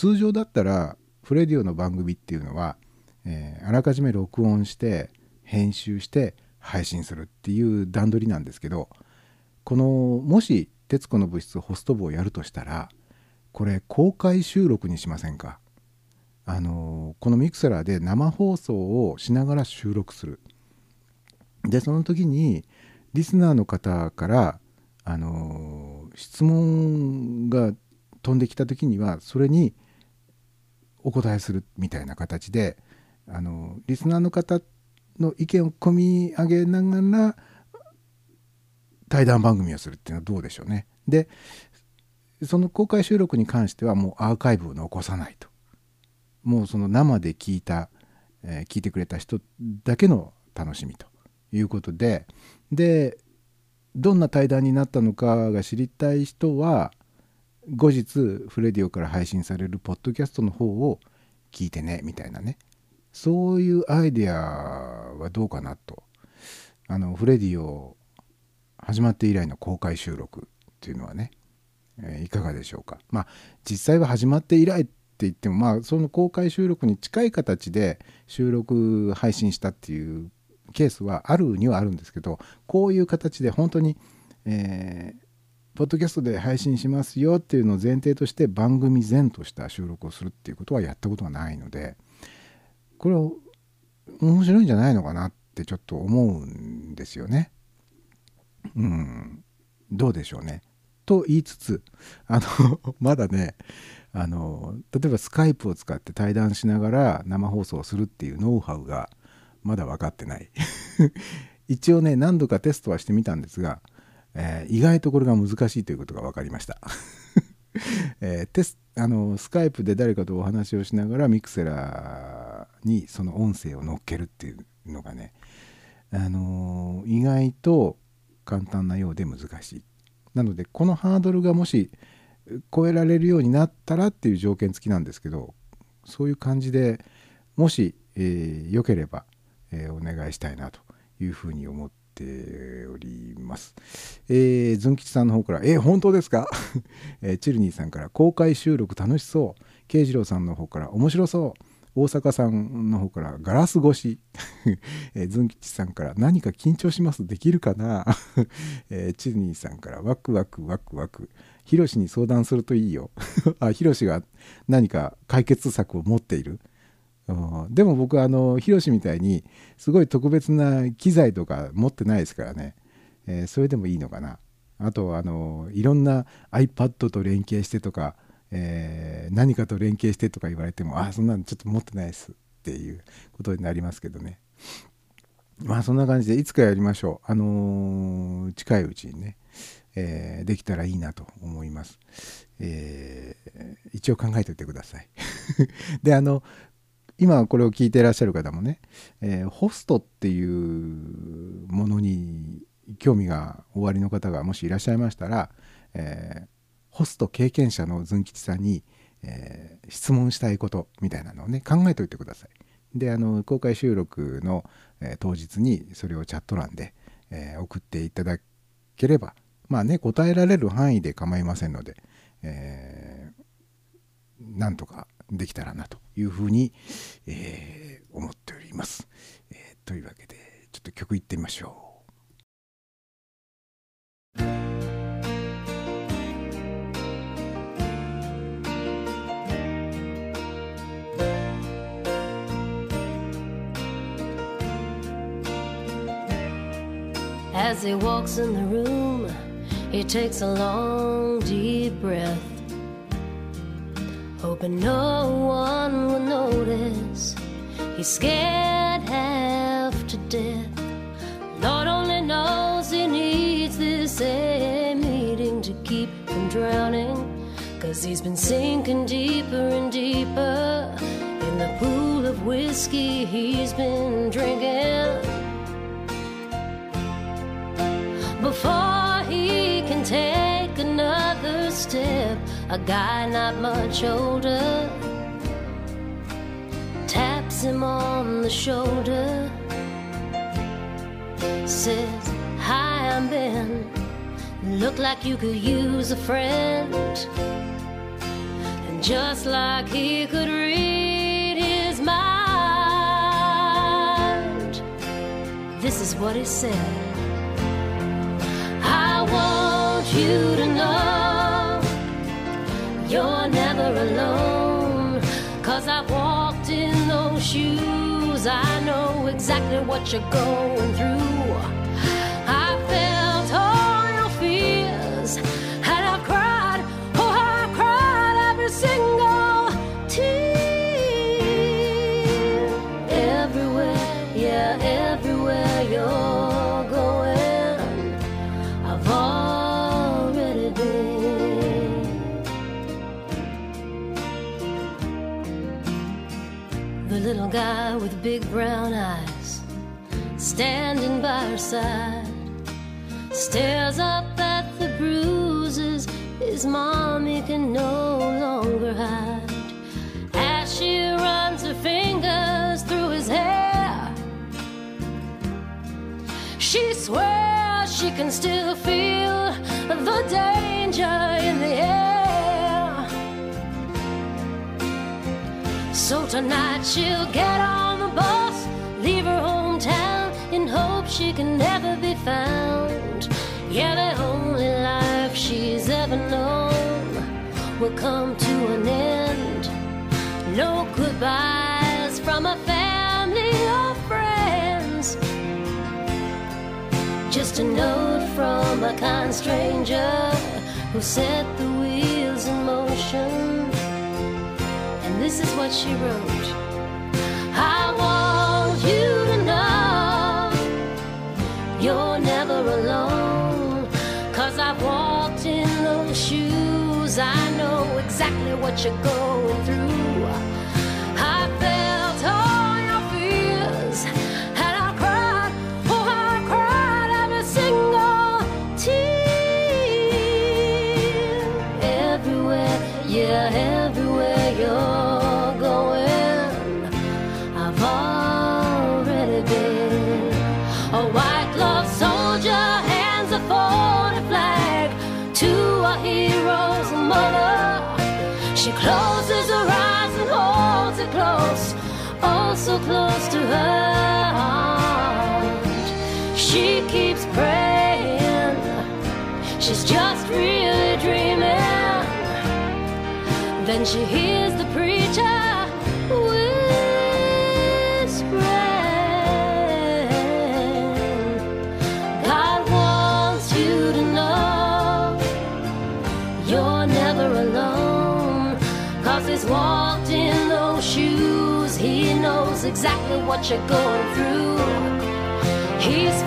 Speaker 4: 通常だったらフレディオの番組っていうのは、えーあらかじめ録音して編集して配信するっていう段取りなんですけどこのもし「徹子の物質」ホスト部をやるとしたらこれ公開収録にしませんか？あのこのミクセラーで生放送をしながら収録する。でその時にリスナーの方からあの質問が飛んできた時にはそれにお答えするみたいな形であのリスナーの方の意見を込み上げながら対談番組をするっていうのはどうでしょうね。でその公開収録に関してはもうアーカイブを残さないと。もうその生で聞いた、えー聞いてくれた人だけの楽しみということででどんな対談になったのかが知りたい人は後日フレディオから配信されるポッドキャストの方を聞いてねみたいなね。そういうアイデアはどうかなと。あのフレディオ始まって以来の公開収録っていうのはね、えーいかがでしょうか。まあ実際は始まって以来って言ってもまあその公開収録に近い形で収録配信したっていうケースはあるにはあるんですけどこういう形で本当に、えーポッドキャストで配信しますよっていうのを前提として番組前とした収録をするっていうことはやったことがないのでこれを面白いんじゃないのかなってちょっと思うんですよね。うんどうでしょうね。と言いつつあの まだねあの例えばスカイプを使って対談しながら生放送をするっていうノウハウがまだ分かってない 一応ね何度かテストはしてみたんですが、えー意外とこれが難しいということが分かりました、えーテスあのスカイプで誰かとお話をしながらミクセラーにその音声を乗っけるっていうのがねあの意外と簡単なようで難しい。なのでこのハードルがもし超えられるようになったらっていう条件付きなんですけどそういう感じでもし、えー良ければ、えーお願いしたいなというふうに思っております。えー、ズン吉さんの方から「えー本当ですか? えーチルニーさんから「公開収録楽しそう」慶次郎さんの方から「面白そう」大阪さんの方から「ガラス越し」えズン吉さんから「何か緊張します？できるかな? えー」チルニーさんから「ワクワクワクワク」「ヒロシに相談するといいよ」あヒロシが何か解決策を持っている？うん。でも僕はあのヒロシみたいにすごい特別な機材とか持ってないですからね、えーそれでもいいのかな。あとあのいろんな iPad と連携してとか、えー何かと連携してとか言われてもあそんなのちょっと持ってないです。っていうことになりますけどね。まあそんな感じでいつかやりましょう。あのー近いうちにね、えーできたらいいなと思います、えー一応考えておいてください。であの今これを聞いていらっしゃる方もね、えーホストっていうものに興味がおありの方がもしいらっしゃいましたら、えーホスト経験者のずん吉さんに、えー質問したいことみたいなのをね考えておいてください。であの公開収録の、えー当日にそれをチャット欄で、え送っていただければまあね答えられる範囲で構いませんので、えーなんとかできたらなというふうに、えー、思っております、えー、というわけでちょっと曲いってみましょう「
Speaker 2: As he walks in the room, he takes a long deep breath. Hoping no one will notice. He's scared half to death. Lord only knows he needs this meeting to keep from drowning. Cause he's been sinking deeper and deeper in the pool of whiskey he's been drinking. Before he can step, a guy not much older taps him on the shoulder. Says, Hi, I'm Ben. Look like you could use a friend. And just like he could read his mind, this is what he said. I want you to know you're never alone. Cause I've walked in those shoes. I know exactly what you're going through. Guy with big brown eyes, standing by her side, stares up at the bruises his mommy can no longer hide. As she runs her fingers through his hair, she swears she can still feel the danger in the air. So tonight she'll get on the bus, leave her hometown in hope she can never be found. Yeah, the only life she's ever known will come to an end. No goodbyes from a family or friends. Just a note from a kind stranger who set the wheels in motion. This is what she wrote I want you to know you're never alone. Cause I've walked in those shoes. I know exactly what you're going Then she hears the preacher whispering, God wants you to know you're never alone. Cause he's walked in those shoes, he knows exactly what you're going through. He's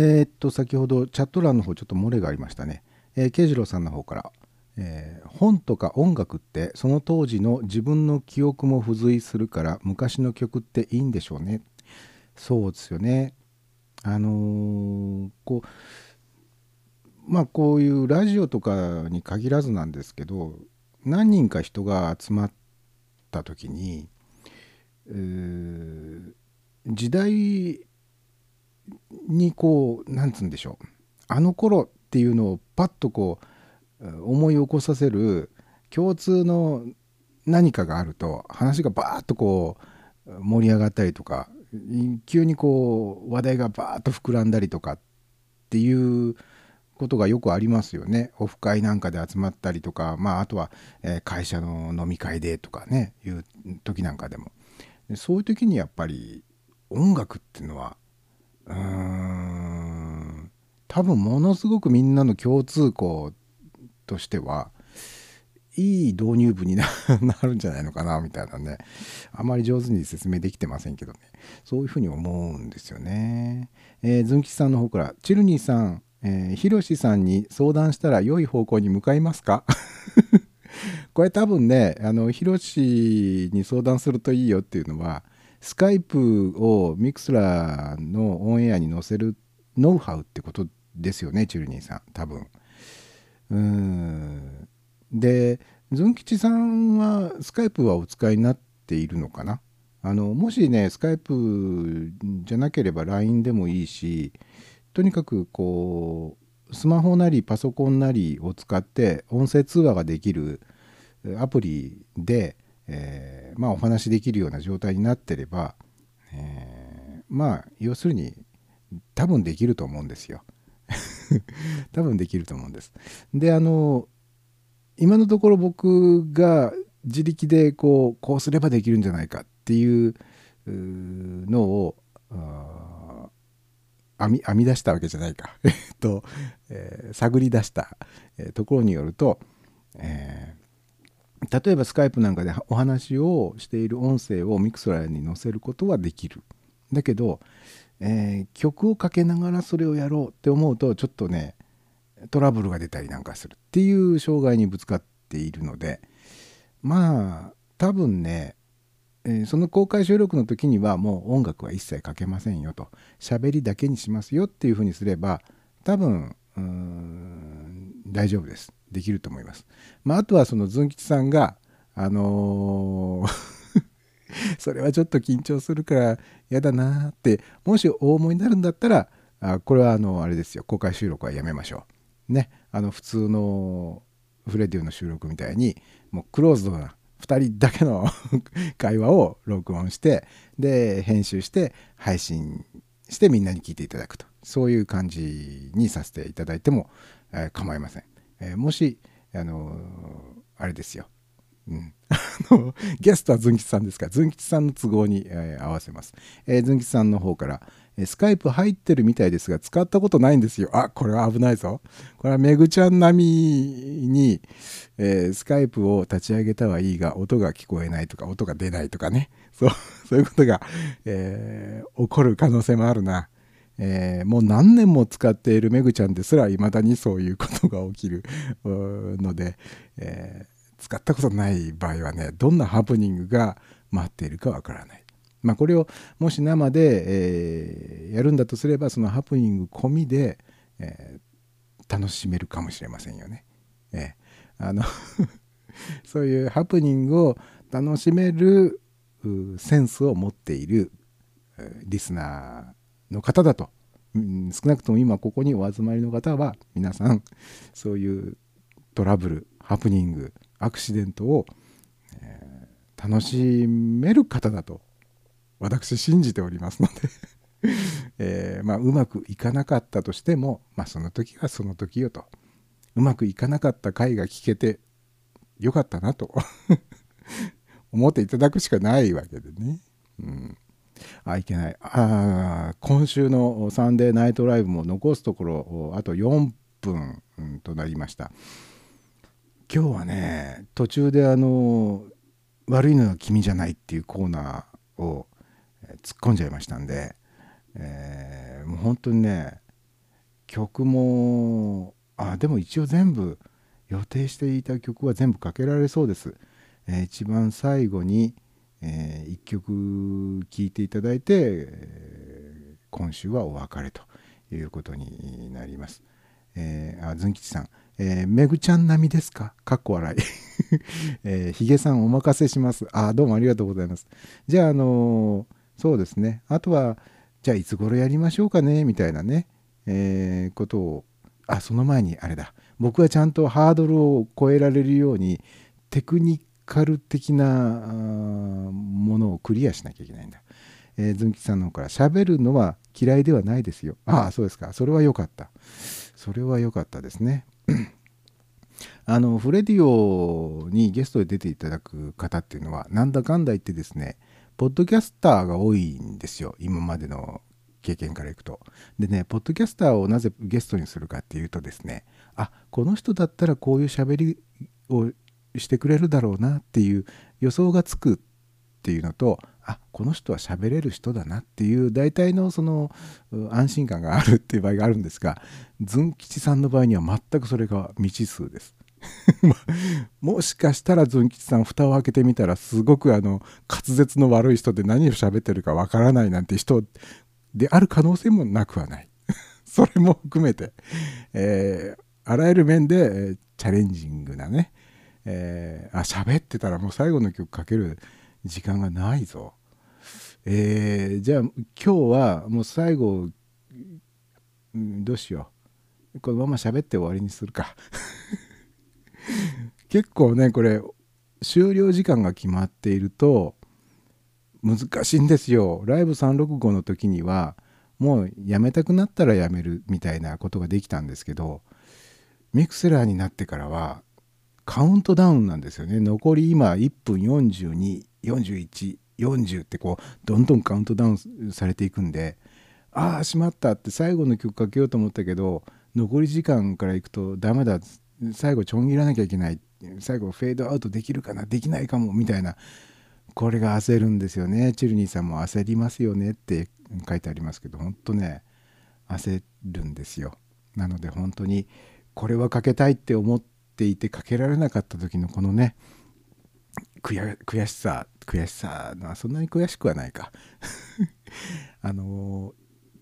Speaker 4: えーっと先ほどチャット欄の方ちょっと漏れがありましたね。えー、慶次郎さんの方から、えー本とか音楽ってその当時の自分の記憶も付随するから昔の曲っていいんでしょうね。そうですよね。あのーこうまあこういうラジオとかに限らずなんですけど何人か人が集まった時に、えー時代にこうなんつうんでしょうあの頃っていうのをパッとこう思い起こさせる共通の何かがあると話がバーッとこう盛り上がったりとか急にこう話題がバーッと膨らんだりとかっていうことがよくありますよね。オフ会なんかで集まったりとか、まあ、あとは、え会社の飲み会でとかねいう時なんかでもでそういう時にやっぱり音楽っていうのはうーん。多分ものすごくみんなの共通項としてはいい導入部になるんじゃないのかなみたいなね。あまり上手に説明できてませんけどね。そういうふうに思うんですよね。えー、ズン吉さんの方からチルニーさん、えー、ヒロシさんに相談したら良い方向に向かいますか？これ多分ねあのヒロシに相談するといいよっていうのはスカイプをミクスラーのオンエアに載せるノウハウってことですよねチュルニーさん多分。うんでズン吉さんはスカイプはお使いになっているのかな？あのもしねスカイプじゃなければ LINE でもいいしとにかくこうスマホなりパソコンなりを使って音声通話ができるアプリで、えーまあ、お話しできるような状態になってれば、えーまあ要するに多分できると思うんですよ。多分できると思うんです。であの今のところ僕が自力でこうこうすればできるんじゃないかっていうのを編み編み出したわけじゃないか と、えー探り出した、えところによると、え例えばスカイプなんかでお話をしている音声をミクソラに載せることはできる。だけど、えー曲をかけながらそれをやろうって思うとちょっとねトラブルが出たりなんかするっていう障害にぶつかっているのでまあ多分ね、えーその公開収録の時にはもう音楽は一切かけませんよと喋りだけにしますよっていうふうにすれば多分うん大丈夫です。できると思います。まあ、あとはそのズン吉さんがあのー それはちょっと緊張するから嫌だなってもしお思いになるんだったらあこれはあのあれですよ。公開収録はやめましょう。ね。あの普通のフレディオの収録みたいにもうクローズドな2人だけの 会話を録音してで編集して配信してみんなに聞いていただくと。そういう感じにさせていただいても、えー構いません、えーもしあのーあれですよ。うん、あのゲストはズン吉さんですからズン吉さんの都合に、えー合わせます、えー、ズン吉さんの方から、えースカイプ入ってるみたいですが使ったことないんですよ。あこれは危ないぞ。これはめぐちゃん並みに、えースカイプを立ち上げたはいいが音が聞こえないとか音が出ないとかね。そうそういうことが、えー起こる可能性もあるなえーもう何年も使っているめぐちゃんですらいまだにそういうことが起きる ので、えー使ったことない場合はねどんなハプニングが待っているかわからない。まあ、これをもし生で、えーやるんだとすればそのハプニング込みで、え楽しめるかもしれませんよね。えーあの そういうハプニングを楽しめるセンスを持っているリスナーの方だと、うん少なくとも今ここにお集まりの方は皆さん そういうトラブルハプニングアクシデントを、えー楽しめる方だと私信じておりますので、えーまあ、うまくいかなかったとしても、まあ、その時はその時よと。うまくいかなかった回が聞けてよかったなと 思っていただくしかないわけでね。うん。あ、いけない。あ今週のサンデーナイトライブも残すところ、あと4分、となりました。今日はね、途中であの、悪いのは君じゃないっていうコーナーを突っ込んじゃいましたんで、えーもう本当にね、曲も、あ、でも一応全部予定していた曲は全部かけられそうです。えー一番最後に、え1曲聴いていただいて、えー今週はお別れということになります。えー、あずんきちさん、えー、めぐちゃん並みですか？かっこ笑い。えー、ひげさんお任せします。あ、どうもありがとうございます。じゃあ、あのーそうですね。あとは、じゃあいつ頃やりましょうかね、みたいなね、えーことを、あ、その前にあれだ。僕はちゃんとハードルを超えられるように、テクニカル的なあーものをクリアしなきゃいけないんだ。えー、ずんきさんの方から、喋るのは嫌いではないですよ。ああ、そうですか。それは良かった。それは良かったですね。あのフレディオにゲストで出ていただく方っていうのはなんだかんだ言ってですねポッドキャスターが多いんですよ今までの経験からいくと。でねポッドキャスターをなぜゲストにするかっていうとですねあこの人だったらこういう喋りをしてくれるだろうなっていう予想がつくっていうのとあこの人は喋れる人だなっていう大体のその安心感があるっていう場合があるんですがズン吉さんの場合には全くそれが未知数です。もしかしたらズン吉さん蓋を開けてみたらすごくあの滑舌の悪い人で何を喋ってるかわからないなんて人である可能性もなくはない。それも含めて、えーあらゆる面で、えーチャレンジングなね、えーあ喋ってたらもう最後の曲かける時間がないぞ。えーじゃあ今日はもう最後、うんどうしよう。このまま喋って終わりにするか。結構ねこれ終了時間が決まっていると難しいんですよライブ365の時にはもうやめたくなったらやめるみたいなことができたんですけどミクセラーになってからはカウントダウンなんですよね。残り今1分424140ってこうどんどんカウントダウンされていくんでああしまったって最後の曲かけようと思ったけど残り時間からいくとダメだ。最後ちょん切らなきゃいけない。最後フェードアウトできるかな？できないかも？みたいなこれが焦るんですよね。チルニーさんも焦りますよねって書いてありますけど本当ね焦るんですよ。なので本当にこれはかけたいって思ってていてかけられなかった時のこのね悔しさ悔しさまあそんなに悔しくはないか。あの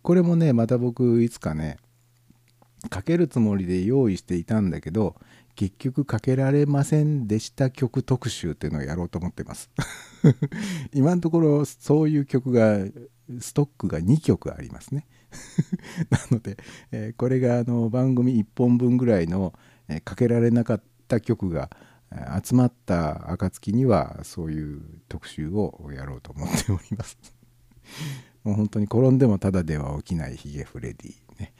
Speaker 4: これもねまた僕いつかねかけるつもりで用意していたんだけど結局かけられませんでした曲特集っていうのをやろうと思ってます。今のところそういう曲がストックが2曲ありますね。なので、えーこれがあの番組1本分ぐらいの、かけられなかった曲が集まった暁にはそういう特集をやろうと思っております。もう本当に転んでもただでは起きないヒゲフレディね、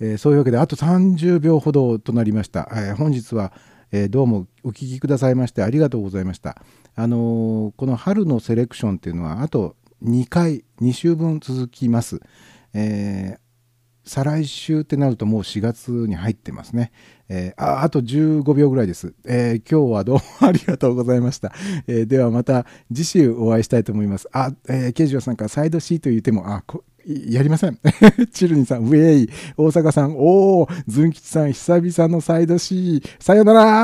Speaker 4: えーそういうわけであと30秒ほどとなりました、えー本日は、えーどうもお聞きくださいましてありがとうございました。あのこの春のセレクションっていうのはあと2回2週分続きます、え再来週ってなるともう4月に入ってますね。えーああと15秒ぐらいです、えー今日はどうも ありがとうございました。えーではまた次週お会いしたいと思います。あ、えー、ケジオさんからサイド C という手も、あ、こやりません。チルニさん、ウェイ、大阪さん、おー、ズン吉さん、久々のサイド C、さよなら